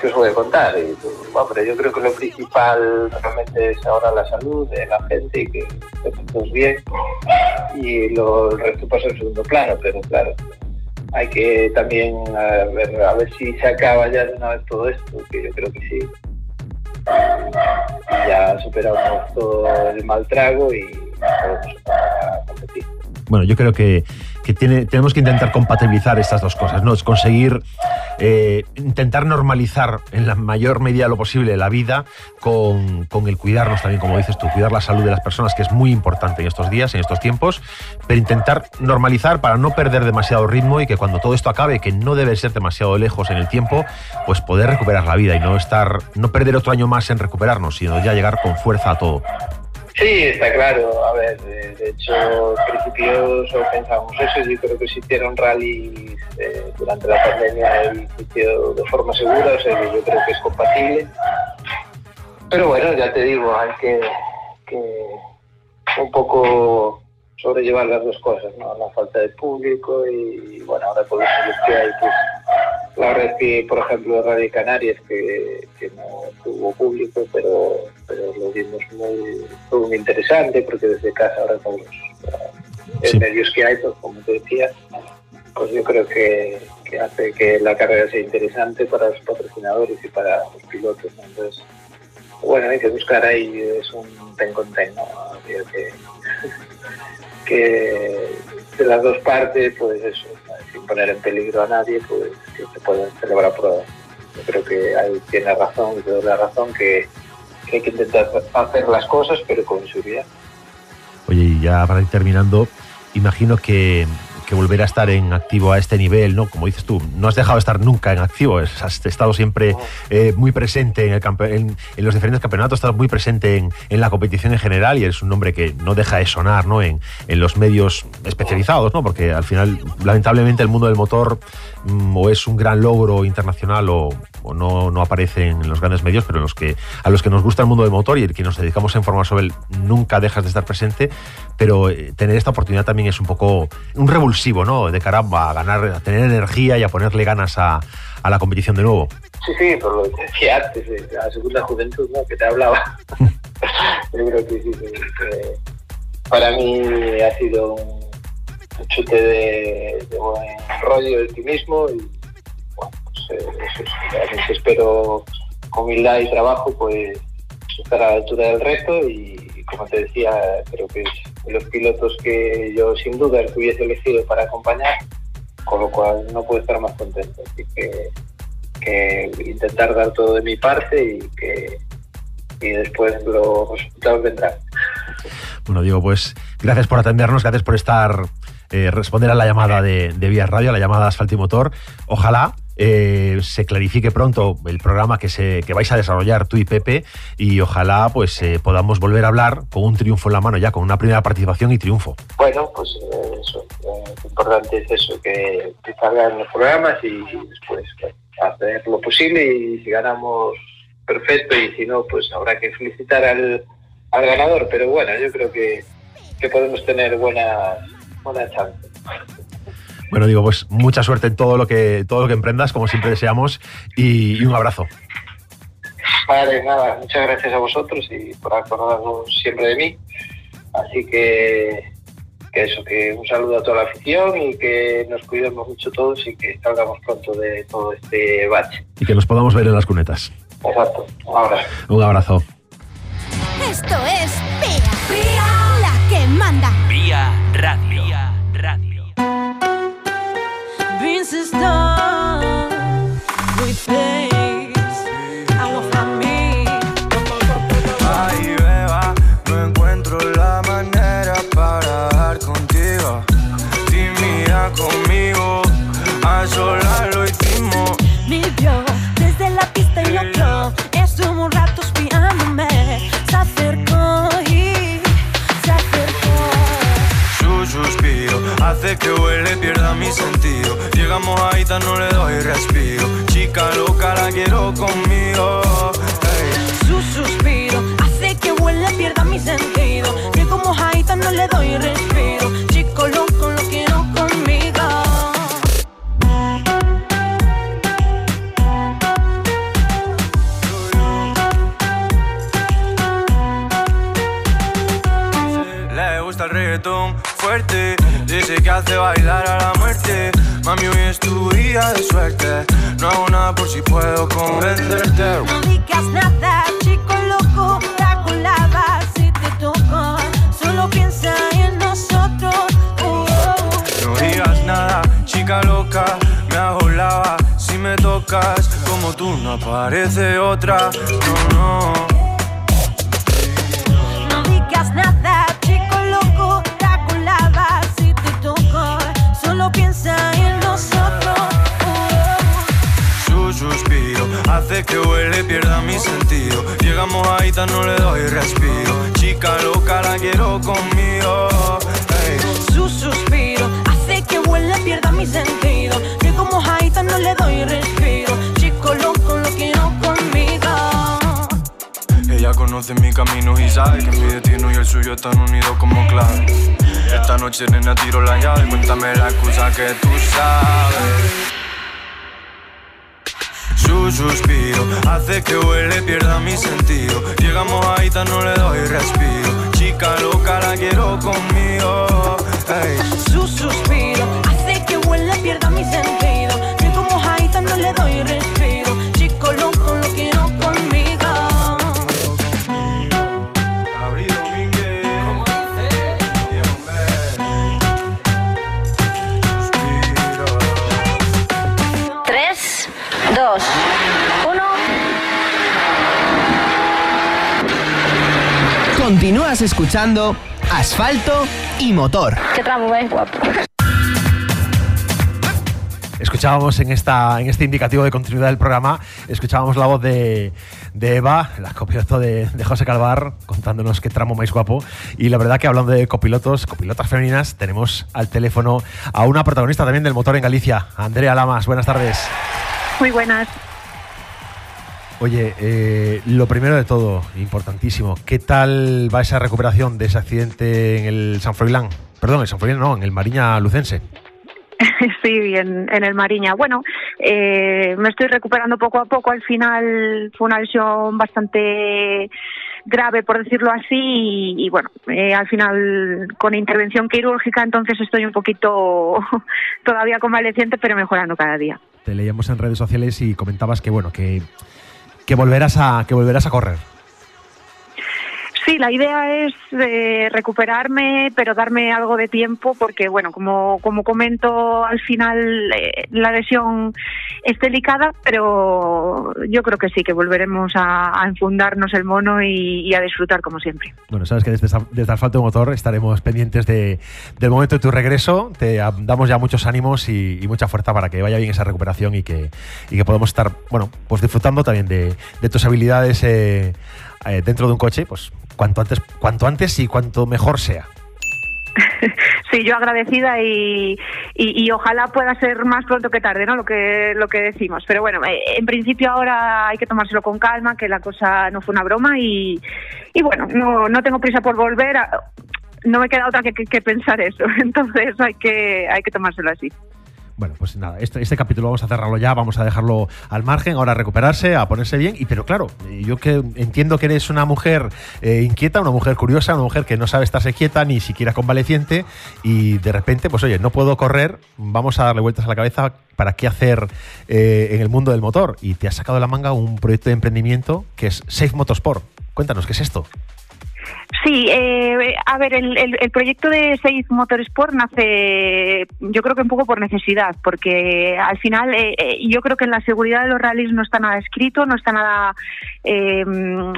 ¿Qué os voy a contar? Y, hombre, yo creo que lo principal realmente es ahora la salud de la gente y que estemos todos bien y lo, el resto pasa en segundo plano, pero claro, hay que también a ver, a ver si se acaba ya de una vez todo esto, que yo creo que sí. Ya superamos todo el mal trago y podemos competir. Bueno, yo creo que, tenemos que intentar compatibilizar estas dos cosas, ¿no? Es conseguir eh, intentar normalizar en la mayor medida lo posible la vida con, con el cuidarnos también, como dices tú, cuidar la salud de las personas, que es muy importante en estos días, en estos tiempos, pero intentar normalizar para no perder demasiado ritmo y que cuando todo esto acabe, que no debe ser demasiado lejos en el tiempo, pues poder recuperar la vida y no estar, no perder otro año más en recuperarnos, sino ya llegar con fuerza a todo. Sí, está claro. A ver, de, hecho, al principio solo pensábamos eso. Yo creo que se hicieron rallies eh, durante la pandemia y hicieron de forma segura, o sea yo creo que es compatible. Pero bueno, ya te digo, hay que un poco sobrellevar las dos cosas, ¿no? La falta de público y, bueno, ahora por los medios que hay, pues la red que, por ejemplo, de Radio Canarias, que, que no tuvo público, pero, pero lo vimos muy, muy interesante porque desde casa ahora con los eh, medios que hay, pues como te decía, pues yo creo que, que hace que la carrera sea interesante para los patrocinadores y para los pilotos. ¿no? Entonces, bueno, hay que buscar ahí, es un ten con ten, ¿no? Que, de las dos partes, pues eso, sin poner en peligro a nadie, pues que se pueden celebrar pruebas. Yo creo que ahí tiene razón, y te doy la razón, que, que hay que intentar hacer las cosas, pero con seguridad. Oye, y ya para ir terminando, imagino que, que volver a estar en activo a este nivel, ¿no? Como dices tú, no has dejado de estar nunca en activo, has estado siempre eh, muy presente en, el campe- en, en los diferentes campeonatos, estás muy presente en, en la competición en general y eres un nombre que no deja de sonar, ¿no? En, en los medios especializados, ¿no? Porque al final, lamentablemente, el mundo del motor o es un gran logro internacional o, o no, no aparece en los grandes medios, pero en los que, a los que nos gusta el mundo del motor y el que nos dedicamos a informar sobre él, nunca dejas de estar presente, pero eh, tener esta oportunidad también es un poco un revulsivo, ¿no? De cara a ganar, a tener energía y a ponerle ganas a, a la competición de nuevo. Sí, sí, por lo que decía antes, eh, la segunda juventud, ¿no? Que te hablaba. Yo creo que sí, que para mí ha sido un chute de, buen rollo, de optimismo y bueno, pues eh, eso es, espero con humildad y trabajo pues estar a la altura del reto y como te decía, creo que es los pilotos que yo sin duda el hubiese elegido para acompañar, con lo cual no puedo estar más contento. Así que que intentar dar todo de mi parte y que y después los resultados vendrán. Bueno, Diego, pues gracias por atendernos, gracias por estar, eh, responder a la llamada de, de Vía Radio, a la llamada de Asfalto y Motor. Ojalá eh, se clarifique pronto el programa que, se, que vais a desarrollar tú y Pepe y ojalá pues eh, podamos volver a hablar con un triunfo en la mano ya, con una primera participación y triunfo. Bueno, pues eh, eso, eh, lo importante es eso, que, salgan los programas y después bueno, hacer lo posible y si ganamos, perfecto, y si no, pues habrá que felicitar al, al ganador, pero bueno, yo creo que, que podemos tener buenas buena. Bueno, digo, pues mucha suerte en todo lo que, todo lo que emprendas, como siempre deseamos, y, y un abrazo. Vale, nada, muchas gracias a vosotros y por acordarnos siempre de mí. Así que, que eso, que un saludo a toda la afición y que nos cuidemos mucho todos y que salgamos pronto de todo este bache. Y que nos podamos ver en las cunetas. Exacto, ahora. Un abrazo. Esto es Pea. La que manda. Vía Radio. Radio. From me. Ay, beba, no encuentro la manera para dar contigo. Tímida conmigo, a solas lo hicimos. Ni vio no le doy respiro. Chica loca, la quiero conmigo. Otra. No. Noche, nena, tiro la llave. Cuéntame la excusa que tú sabes. Su suspiro hace que huele, pierda mi sentido. Llegamos ahí, tan no le doy respiro. Chica loca, la quiero conmigo. Escuchando Asfalto y Motor. Qué tramo más guapo. Escuchábamos en, esta, en este indicativo de continuidad del programa, escuchábamos la voz de, de Eva, la copiloto de, de José Calvar, contándonos qué tramo más guapo. Y la verdad que hablando de copilotos, copilotas femeninas, tenemos al teléfono a una protagonista también del motor en Galicia, Andrea Lamas. Buenas tardes. Muy buenas. Oye, eh, lo primero de todo, importantísimo, ¿qué tal va esa recuperación de ese accidente en el San Froilán? Perdón, en San Froilán no, en el Mariña Lucense. Sí, en, en el Mariña. Bueno, eh, me estoy recuperando poco a poco. Al final fue una lesión bastante grave, por decirlo así, y, y bueno, eh, al final con intervención quirúrgica, entonces estoy un poquito todavía convaleciente, pero mejorando cada día. Te leíamos en redes sociales y comentabas que bueno, que, que volverás a que volverás a correr. Sí, la idea es eh, recuperarme, pero darme algo de tiempo, porque bueno, como, como comento, al final eh, la lesión es delicada, pero yo creo que sí, que volveremos a, a enfundarnos el mono y, a disfrutar como siempre. Bueno, sabes que desde, desde Asfalto Motor estaremos pendientes de, del momento de tu regreso. Te damos ya muchos ánimos y, y mucha fuerza para que vaya bien esa recuperación y que, y que podamos estar, bueno, pues disfrutando también de, de tus habilidades eh, eh, dentro de un coche, pues cuanto antes, cuanto antes y cuanto mejor sea. Sí, yo agradecida y, y, ojalá pueda ser más pronto que tarde, ¿no? Lo que lo que decimos. Pero bueno, eh, en principio ahora hay que tomárselo con calma, que la cosa no fue una broma y, y bueno, no, no tengo prisa por volver. no me queda otra que, que- que pensar eso. Entonces hay que hay que tomárselo así. Bueno, pues nada, este, este capítulo vamos a cerrarlo ya, vamos a dejarlo al margen, ahora a recuperarse, a ponerse bien. Y pero claro, yo que entiendo que eres una mujer eh, inquieta, una mujer curiosa, una mujer que no sabe estarse quieta ni siquiera convaleciente y de repente, pues oye, no puedo correr, vamos a darle vueltas a la cabeza para qué hacer eh, en el mundo del motor. Y te has sacado de la manga un proyecto de emprendimiento que es Safe Motorsport. Cuéntanos, ¿qué es esto? Sí, eh, a ver, el, el- el proyecto de Safe Motorsport nace, yo creo que un poco por necesidad, porque al final eh, eh, yo creo que en la seguridad de los rallies no está nada escrito, no está nada. eh, mm,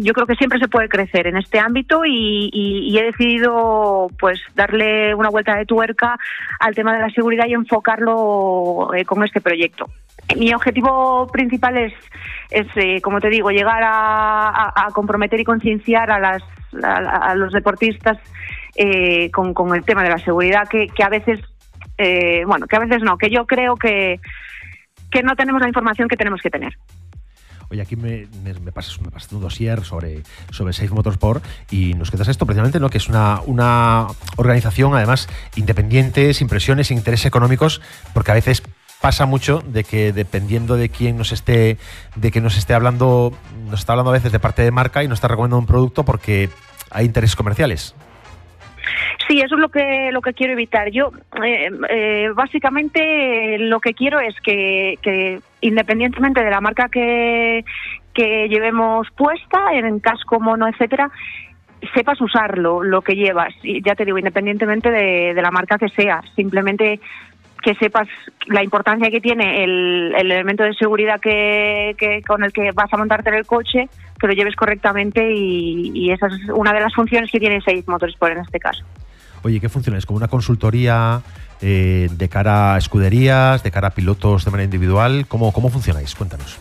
yo creo que siempre se puede crecer en este ámbito y, y- y he decidido, pues, darle una vuelta de tuerca al tema de la seguridad y enfocarlo eh, con este proyecto. Mi objetivo principal es, es eh, como te digo, llegar a, comprometer y concienciar a, a, los deportistas eh, con, el tema de la seguridad, que, que a veces, eh, bueno, que a veces no, que yo creo que, que no tenemos la información que tenemos que tener. Oye, aquí me, me, me pasas, me pasas un dossier sobre, sobre Safe Motorsport y nos quedas esto precisamente, ¿no? Que es una, una organización, además, independiente, sin presiones, sin intereses económicos, porque a veces pasa mucho de que dependiendo de quién nos esté, de que nos esté hablando, nos está hablando a veces de parte de marca y nos está recomendando un producto porque hay intereses comerciales. Sí, eso es lo que lo que quiero evitar. Yo eh, eh, básicamente lo que quiero es que, que independientemente de la marca que, que llevemos puesta, en casco, mono, etcétera, sepas usarlo, lo que llevas. Y ya te digo, independientemente de, de la marca que sea, simplemente que sepas la importancia que tiene el, el elemento de seguridad que, que- con el que vas a montarte en el coche, que lo lleves correctamente y, esa es una de las funciones que tiene Safe Motorsport en este caso. Oye, ¿qué funciona? ¿Es como una consultoría eh, de cara a escuderías, de cara a pilotos de manera individual? ¿Cómo, cómo funcionáis? Cuéntanos.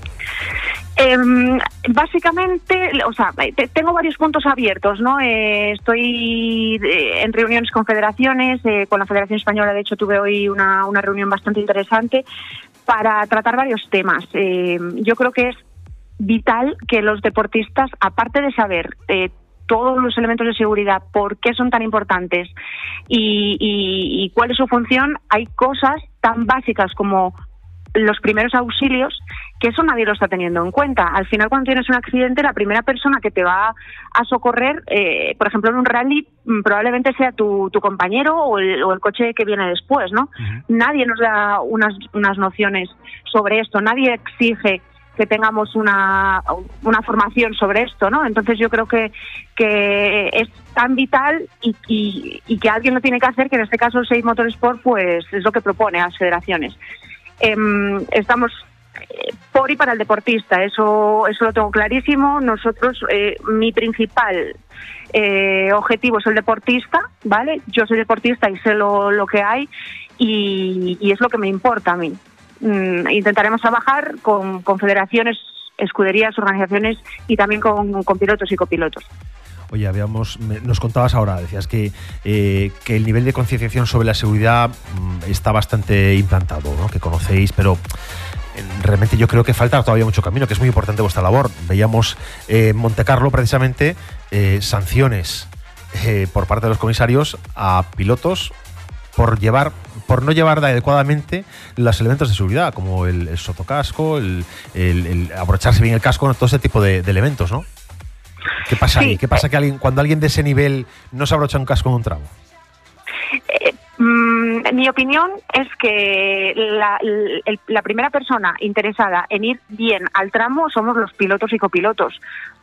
Em, básicamente, o sea, te- tengo varios puntos abiertos, ¿no? Eh, estoy eh, en reuniones con federaciones, eh, con la Federación Española, de hecho, tuve hoy una, una reunión bastante interesante para tratar varios temas. Eh, yo creo que es vital que los deportistas, aparte de saber eh, todos los elementos de seguridad, por qué son tan importantes y- y cuál es su función, hay cosas tan básicas como los primeros auxilios que eso nadie lo está teniendo en cuenta. Al final, cuando tienes un accidente, la primera persona que te va a socorrer, eh, por ejemplo, en un rally, mm, probablemente sea tu, tu compañero o el, o el coche que viene después, ¿no? Nadie nos da unas, unas nociones sobre esto, nadie exige que tengamos una, una formación sobre esto, ¿no? Entonces yo creo que, que es tan vital y, y- y que alguien lo tiene que hacer, que en este caso el Motorsport pues es lo que propone a las federaciones. Em, estamos por y para el deportista, eso, eso lo tengo clarísimo. Nosotros, eh, mi principal eh, objetivo es el deportista, ¿vale? Yo soy deportista y sé lo, lo que hay y, es lo que me importa a mí. Mm, intentaremos trabajar con, federaciones, escuderías, organizaciones y también con, con pilotos y copilotos. Oye, habíamos, nos contabas ahora, decías que, eh, que el nivel de concienciación sobre la seguridad mm, está bastante implantado, ¿no? que conocéis, pero realmente yo creo que falta todavía mucho camino, que es muy importante vuestra labor. Veíamos eh, en Monte Carlo precisamente eh, sanciones eh, por parte de los comisarios a pilotos por llevar por no llevar adecuadamente los elementos de seguridad, como el, el sotocasco, el, el- el abrocharse bien el casco, todo ese tipo de, de elementos, ¿no? ¿Qué pasa ahí? ¿Qué pasa que alguien, cuando alguien de ese nivel no se abrocha un casco en un tramo? Mm, mi opinión es que la, el- la primera persona interesada en ir bien al tramo somos los pilotos y copilotos.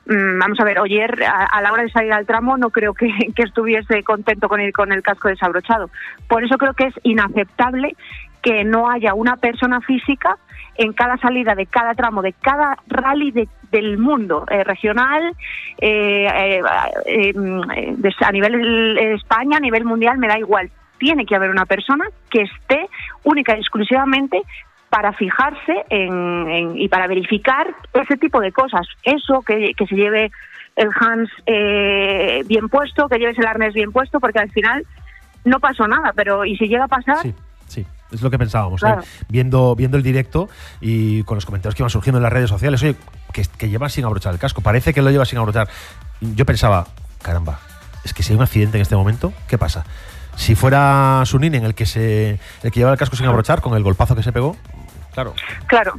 Mm, vamos a ver, ayer a, la hora de salir al tramo no creo que, que estuviese contento con ir con el casco desabrochado. Por eso creo que es inaceptable que no haya una persona física en cada salida de cada tramo, de cada rally de- del mundo, eh, regional, eh, eh, eh, mm, eh, de- a nivel eh, España, a nivel mundial, me da igual. Tiene que haber una persona que esté única y exclusivamente para fijarse en, en- y para verificar ese tipo de cosas. Eso, que, que se lleve el Hans eh, bien puesto, que lleves el arnés bien puesto, porque al final no pasó nada, pero y si llega a pasar, Sí, sí, es lo que pensábamos. ¿eh? Viendo, viendo el directo y con los comentarios que iban surgiendo en las redes sociales, oye, que, que lleva sin abrochar el casco, parece que lo lleva sin abrochar. Yo pensaba, caramba, es que si hay un accidente en este momento, ¿qué pasa? Si fuera Suninen el que se el que lleva el casco sin abrochar con el golpazo que se pegó, claro. Claro.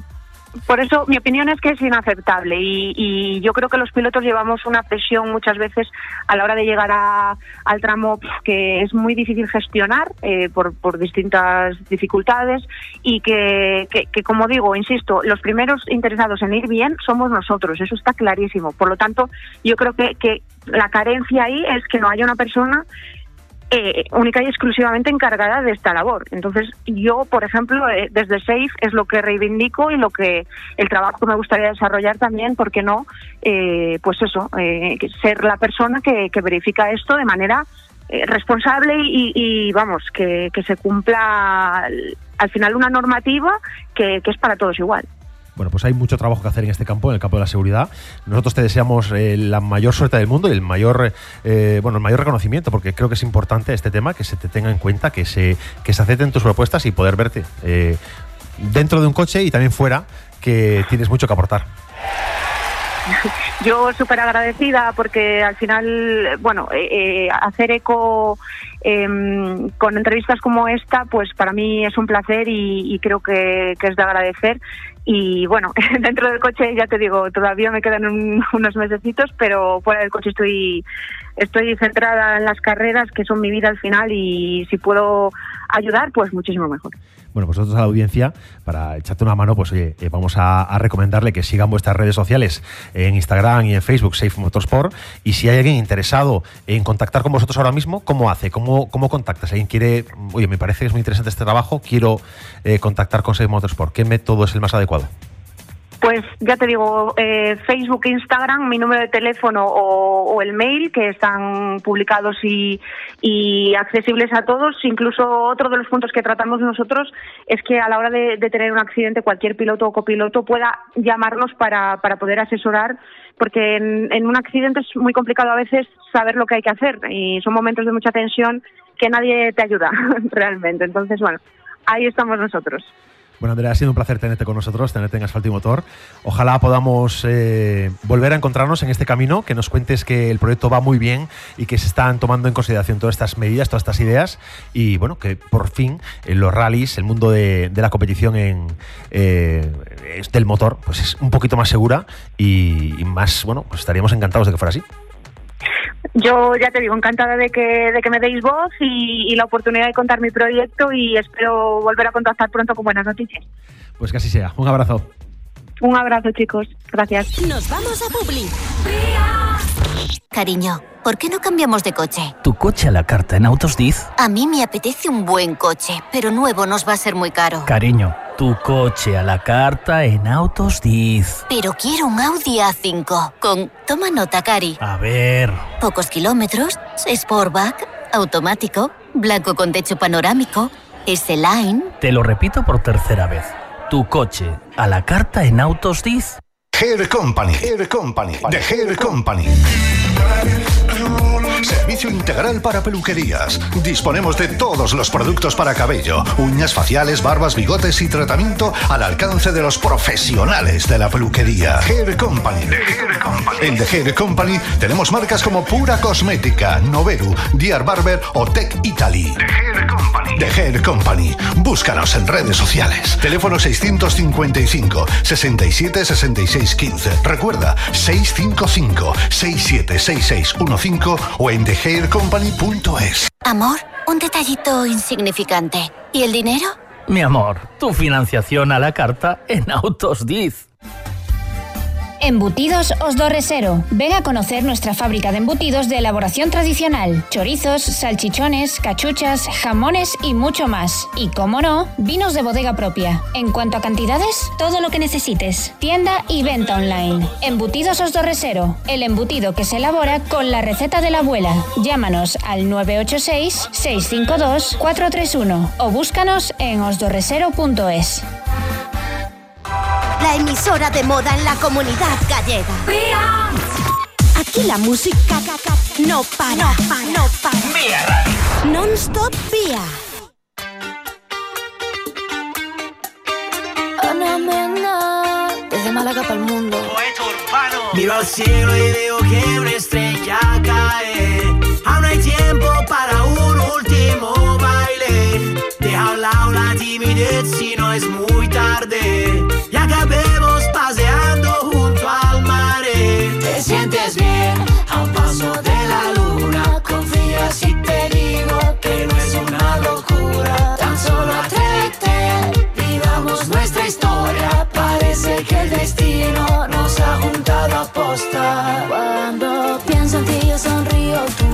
Por eso mi opinión es que es inaceptable y, y yo creo que los pilotos llevamos una presión muchas veces a la hora de llegar a- al tramo que es muy difícil gestionar eh, por, por distintas dificultades y que, que- que, como digo, insisto, los primeros interesados en ir bien somos nosotros, eso está clarísimo. Por lo tanto, yo creo que, que la carencia ahí es que no haya una persona eh, única y exclusivamente encargada de esta labor. Entonces, yo, por ejemplo, eh, desde SAFE es lo que reivindico y lo que el trabajo me gustaría desarrollar también, ¿por qué no? Eh, pues eso, eh, ser la persona que, que verifica esto de manera eh, responsable y, y, vamos, que, que se cumpla al- al final una normativa que, que es para todos igual. Bueno, pues hay mucho trabajo que hacer en este campo, en el campo de la seguridad. Nosotros te deseamos eh, la mayor suerte del mundo y el mayor, eh, bueno, el mayor reconocimiento, porque creo que es importante este tema, que se te tenga en cuenta, que se, que se acepten tus propuestas y poder verte eh, dentro de un coche y también fuera, que tienes mucho que aportar. Yo súper agradecida porque al final, bueno, eh, eh, hacer eco em, con entrevistas como esta, pues para mí es un placer y, creo que es de agradecer. Y bueno, dentro del coche ya te digo, todavía me quedan un- unos mesecitos, pero fuera del coche estoy, estoy centrada en las carreras, que son mi vida al final, y si puedo ayudar, pues muchísimo mejor. Bueno, pues nosotros a la audiencia, para echarte una mano, pues oye, eh, vamos a, recomendarle que sigan vuestras redes sociales en Instagram y en Facebook, Safe Motorsport. Y si hay alguien interesado en contactar con vosotros ahora mismo, ¿cómo hace? ¿Cómo, cómo contactas? ¿Alguien quiere, oye, me parece que es muy interesante este trabajo, quiero eh, contactar con Safe Motorsport? ¿Qué método es el más adecuado? Pues ya te digo, eh, Facebook, Instagram, mi número de teléfono o, o el mail que están publicados y, y accesibles a todos. Incluso otro de los puntos que tratamos nosotros es que a la hora de, tener un accidente cualquier piloto o copiloto pueda llamarnos para, para poder asesorar porque en un accidente es muy complicado a veces saber lo que hay que hacer y son momentos de mucha tensión que nadie te ayuda realmente. Entonces, bueno, ahí estamos nosotros. Bueno, Andrea, ha sido un placer tenerte con nosotros, tenerte en Asfalto y Motor. Ojalá podamos eh, volver a encontrarnos en este camino, que nos cuentes que el proyecto va muy bien y que se están tomando en consideración todas estas medidas, todas estas ideas y bueno, que por fin los rallies, el mundo de, la competición en, eh, del motor, pues es un poquito más segura y, y más, bueno, pues estaríamos encantados de que fuera así. Yo ya te digo, encantada de que, de que me deis voz y, y la oportunidad de contar mi proyecto y espero volver a contactar pronto con buenas noticias. Pues que así sea. Un abrazo. Un abrazo, chicos. Gracias. Nos vamos a Publi. Cariño, ¿por qué no cambiamos de coche? ¿Tu coche a la carta en Autos Diz? A mí me apetece un buen coche, pero nuevo nos va a ser muy caro. Cariño, tu coche a la carta en Autos Diz. Pero quiero un Audi A5 con, toma nota, Cari, A ver. pocos kilómetros, Sportback, automático, blanco con techo panorámico, S-Line. Te lo repito por tercera vez. Tu coche a la carta en Autos Diz. Hair Company, Hair Company, The Hair Company. Servicio integral para peluquerías. Disponemos de todos los productos para cabello, uñas faciales, barbas, bigotes y tratamiento al alcance de los profesionales de la peluquería. Hair Company. En The Hair Company tenemos marcas como Pura Cosmética, Noveru, Diar Barber o Tech Italy. The Hair Company. Búscanos en redes sociales. Teléfono 655 67 66 15. Recuerda 655 67 66 15 o en thehaircompany.es. Amor, un detallito insignificante. ¿Y el dinero? Mi amor, tu financiación a la carta en Autos Diz. Embutidos Osdorresero. Ven a conocer nuestra fábrica de embutidos de elaboración tradicional. Chorizos, salchichones, cachuchas, jamones y mucho más. Y como no, vinos de bodega propia. En cuanto a cantidades, todo lo que necesites. Tienda y venta online. Embutidos Osdorresero. El embutido que se elabora con la receta de la abuela. Llámanos al 986 652 431 o búscanos en osdorresero.es. La emisora de moda en la comunidad gallega. Aquí la música ca- ca- no para, no para. Non-stop vía. Desde Málaga para el mundo. Miro al cielo y veo que una estrella cae. Aún hay tiempo para un último. Deja a un lado la timidez si no es muy tarde. Y acabemos paseando junto al mar. Te sientes bien a un paso de la luna. Confía si te digo que no es una locura. Tan solo atrévete, vivamos nuestra historia. Parece que el destino nos ha juntado a posta. Cuando pienso en ti yo sonrío, tu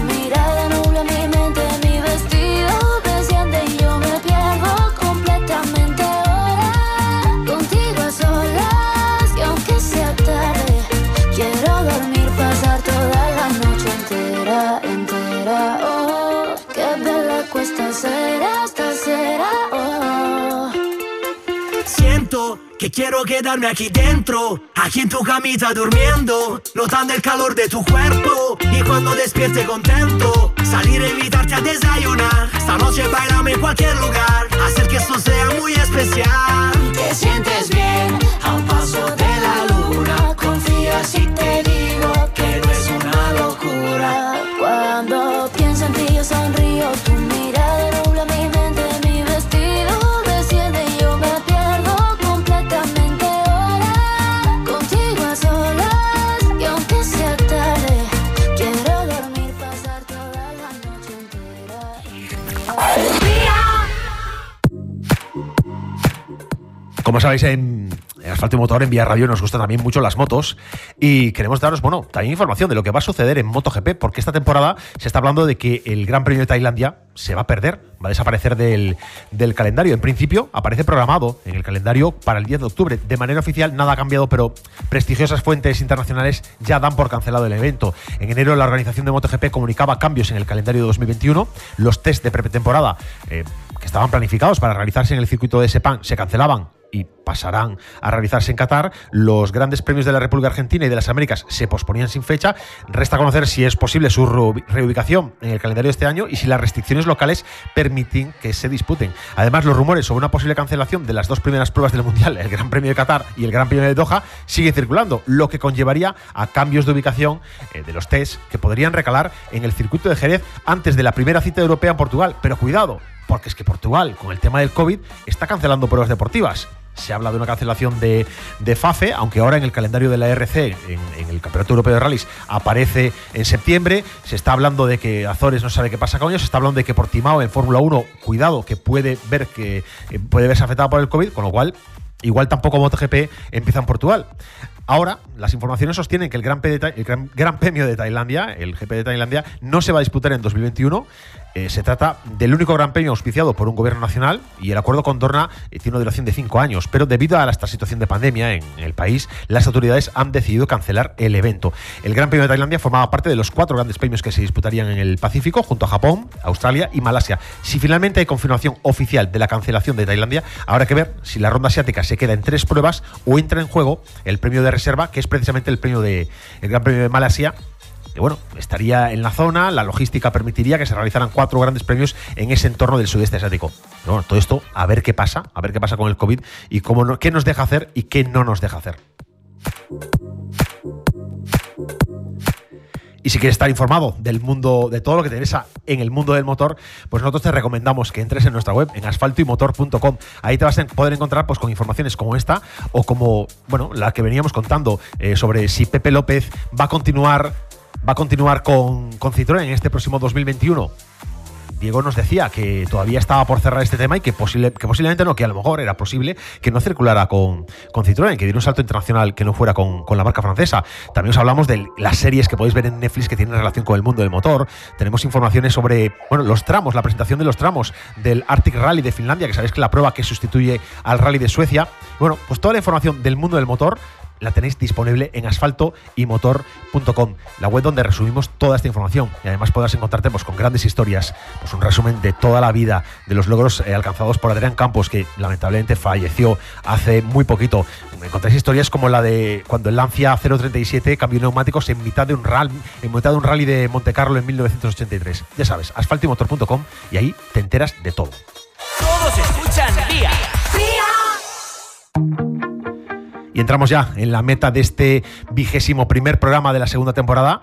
que quiero quedarme aquí dentro, aquí en tu camita durmiendo, notando el calor de tu cuerpo y cuando despierte contento, salir a invitarte a desayunar. Esta noche bailame en cualquier lugar, hacer que esto sea muy especial. Te sientes bien sabéis, en Asfalto y Motor, en Vía Radio, nos gustan también mucho las motos y queremos daros, bueno, también información de lo que va a suceder en MotoGP, porque esta temporada se está hablando de que el Gran Premio de Tailandia se va a perder, va a desaparecer del, del calendario. En principio, aparece programado en el calendario para el 10 de octubre. De manera oficial, nada ha cambiado, pero prestigiosas fuentes internacionales ya dan por cancelado el evento. En enero, la organización de MotoGP comunicaba cambios en el calendario de 2021. Los test de pretemporada eh, que estaban planificados para realizarse en el circuito de Sepang se cancelaban y pasarán a realizarse en Qatar. Los grandes premios de la República Argentina y de las Américas se posponían sin fecha. Resta conocer si es posible su reu- reubicación en el calendario de este año y si las restricciones locales permiten que se disputen. Además, los rumores sobre una posible cancelación de las dos primeras pruebas del Mundial, el Gran Premio de Qatar y el Gran Premio de Doha, siguen circulando, lo que conllevaría a cambios de ubicación eh, de los test que podrían recalar en el circuito de Jerez antes de la primera cita europea en Portugal. Pero cuidado, porque es que Portugal, con el tema del COVID, está cancelando pruebas deportivas. Se habla de una cancelación de, de FAFE, aunque ahora en el calendario de la RC, en, el Campeonato Europeo de Rallys, aparece en septiembre. Se está hablando de que Azores no sabe qué pasa con ellos. Se está hablando de que Portimao en Fórmula 1, cuidado, que puede ver que eh, puede verse afectado por el COVID, con lo cual Igual tampoco MotoGP empieza en Portugal. Ahora, las informaciones sostienen que el Gran- Gran Premio de Tailandia, el GP de Tailandia, no se va a disputar en 2021. Eh, se trata del único Gran Premio auspiciado por un gobierno nacional y el acuerdo con Dorna tiene una duración de cinco años. Pero debido a esta situación de pandemia en, en el país, las autoridades han decidido cancelar el evento. El Gran Premio de Tailandia formaba parte de los cuatro grandes premios que se disputarían en el Pacífico, junto a Japón, Australia y Malasia. Si finalmente hay confirmación oficial de la cancelación de Tailandia, habrá que ver si la ronda asiática se queda en tres pruebas o entra en juego el premio de reserva, que es precisamente el premio de el Gran Premio de Malasia. Que bueno, estaría en la zona, la logística permitiría que se realizaran cuatro grandes premios en ese entorno del sudeste asiático. Bueno, todo esto, a ver qué pasa, a ver qué pasa con el COVID y cómo qué nos deja hacer y qué no nos deja hacer. Y si quieres estar informado del mundo, de todo lo que te interesa en el mundo del motor, pues nosotros te recomendamos que entres en nuestra web, en asfaltoymotor.com. Ahí te vas a poder encontrar pues, con informaciones como esta o como, bueno, la que veníamos contando eh, sobre si Pepe López va a continuar, va a continuar con, con Citroën en este próximo 2021. Diego nos decía que todavía estaba por cerrar este tema y que, posible, que posiblemente no, que a lo mejor era posible que no circulara con, con Citroën, que diera un salto internacional que no fuera con, con la marca francesa. También os hablamos de las series que podéis ver en Netflix que tienen relación con el mundo del motor. Tenemos informaciones sobre bueno, los tramos, la presentación de los tramos del Arctic Rally de Finlandia, que sabéis que es la prueba que sustituye al Rally de Suecia. Bueno, pues toda la información del mundo del motor la tenéis disponible en asfaltoymotor.com, la web donde resumimos toda esta información y además podrás encontrarte pues, con grandes historias, pues un resumen de toda la vida, de los logros eh, alcanzados por Adrián Campos, que lamentablemente falleció hace muy poquito. Encontráis historias como la de cuando el Lancia 037 cambió neumáticos en mitad de un rally, en mitad de un rally de Monte Carlo en 1983. Ya sabes, asfaltoymotor.com y ahí te enteras de todo. Todos escuchan Vía. Y entramos ya en la meta de este vigésimo primer programa de la segunda temporada.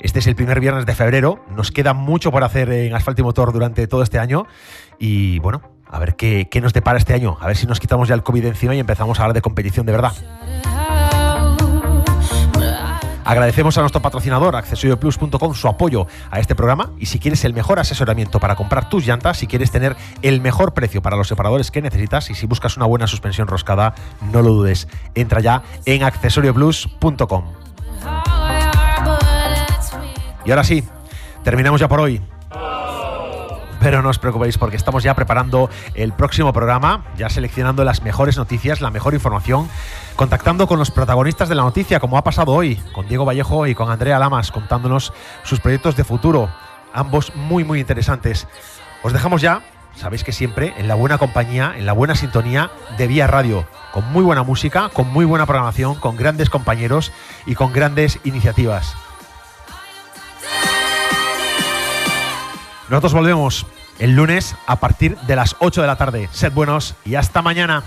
Este es el primer viernes de febrero. Nos queda mucho por hacer en Asfalto y Motor durante todo este año. Y bueno, a ver qué, qué nos depara este año. A ver si nos quitamos ya el COVID de encima y empezamos a hablar de competición de verdad. Agradecemos a nuestro patrocinador, accesoriosplus.com, su apoyo a este programa. Y si quieres el mejor asesoramiento para comprar tus llantas, si quieres tener el mejor precio para los separadores que necesitas y si buscas una buena suspensión roscada, no lo dudes. Entra ya en accesoriosplus.com. Y ahora sí, terminamos ya por hoy. Pero no os preocupéis porque estamos ya preparando el próximo programa, ya seleccionando las mejores noticias, la mejor información, contactando con los protagonistas de la noticia, como ha pasado hoy, con Diego Vallejo y con Andrea Lamas, contándonos sus proyectos de futuro, ambos muy, muy interesantes. Os dejamos ya, sabéis que siempre, en la buena compañía, en la buena sintonía de Vía Radio, con muy buena música, con muy buena programación, con grandes compañeros y con grandes iniciativas. Nosotros volvemos el lunes a partir de las 8 de la tarde. Sed buenos y hasta mañana.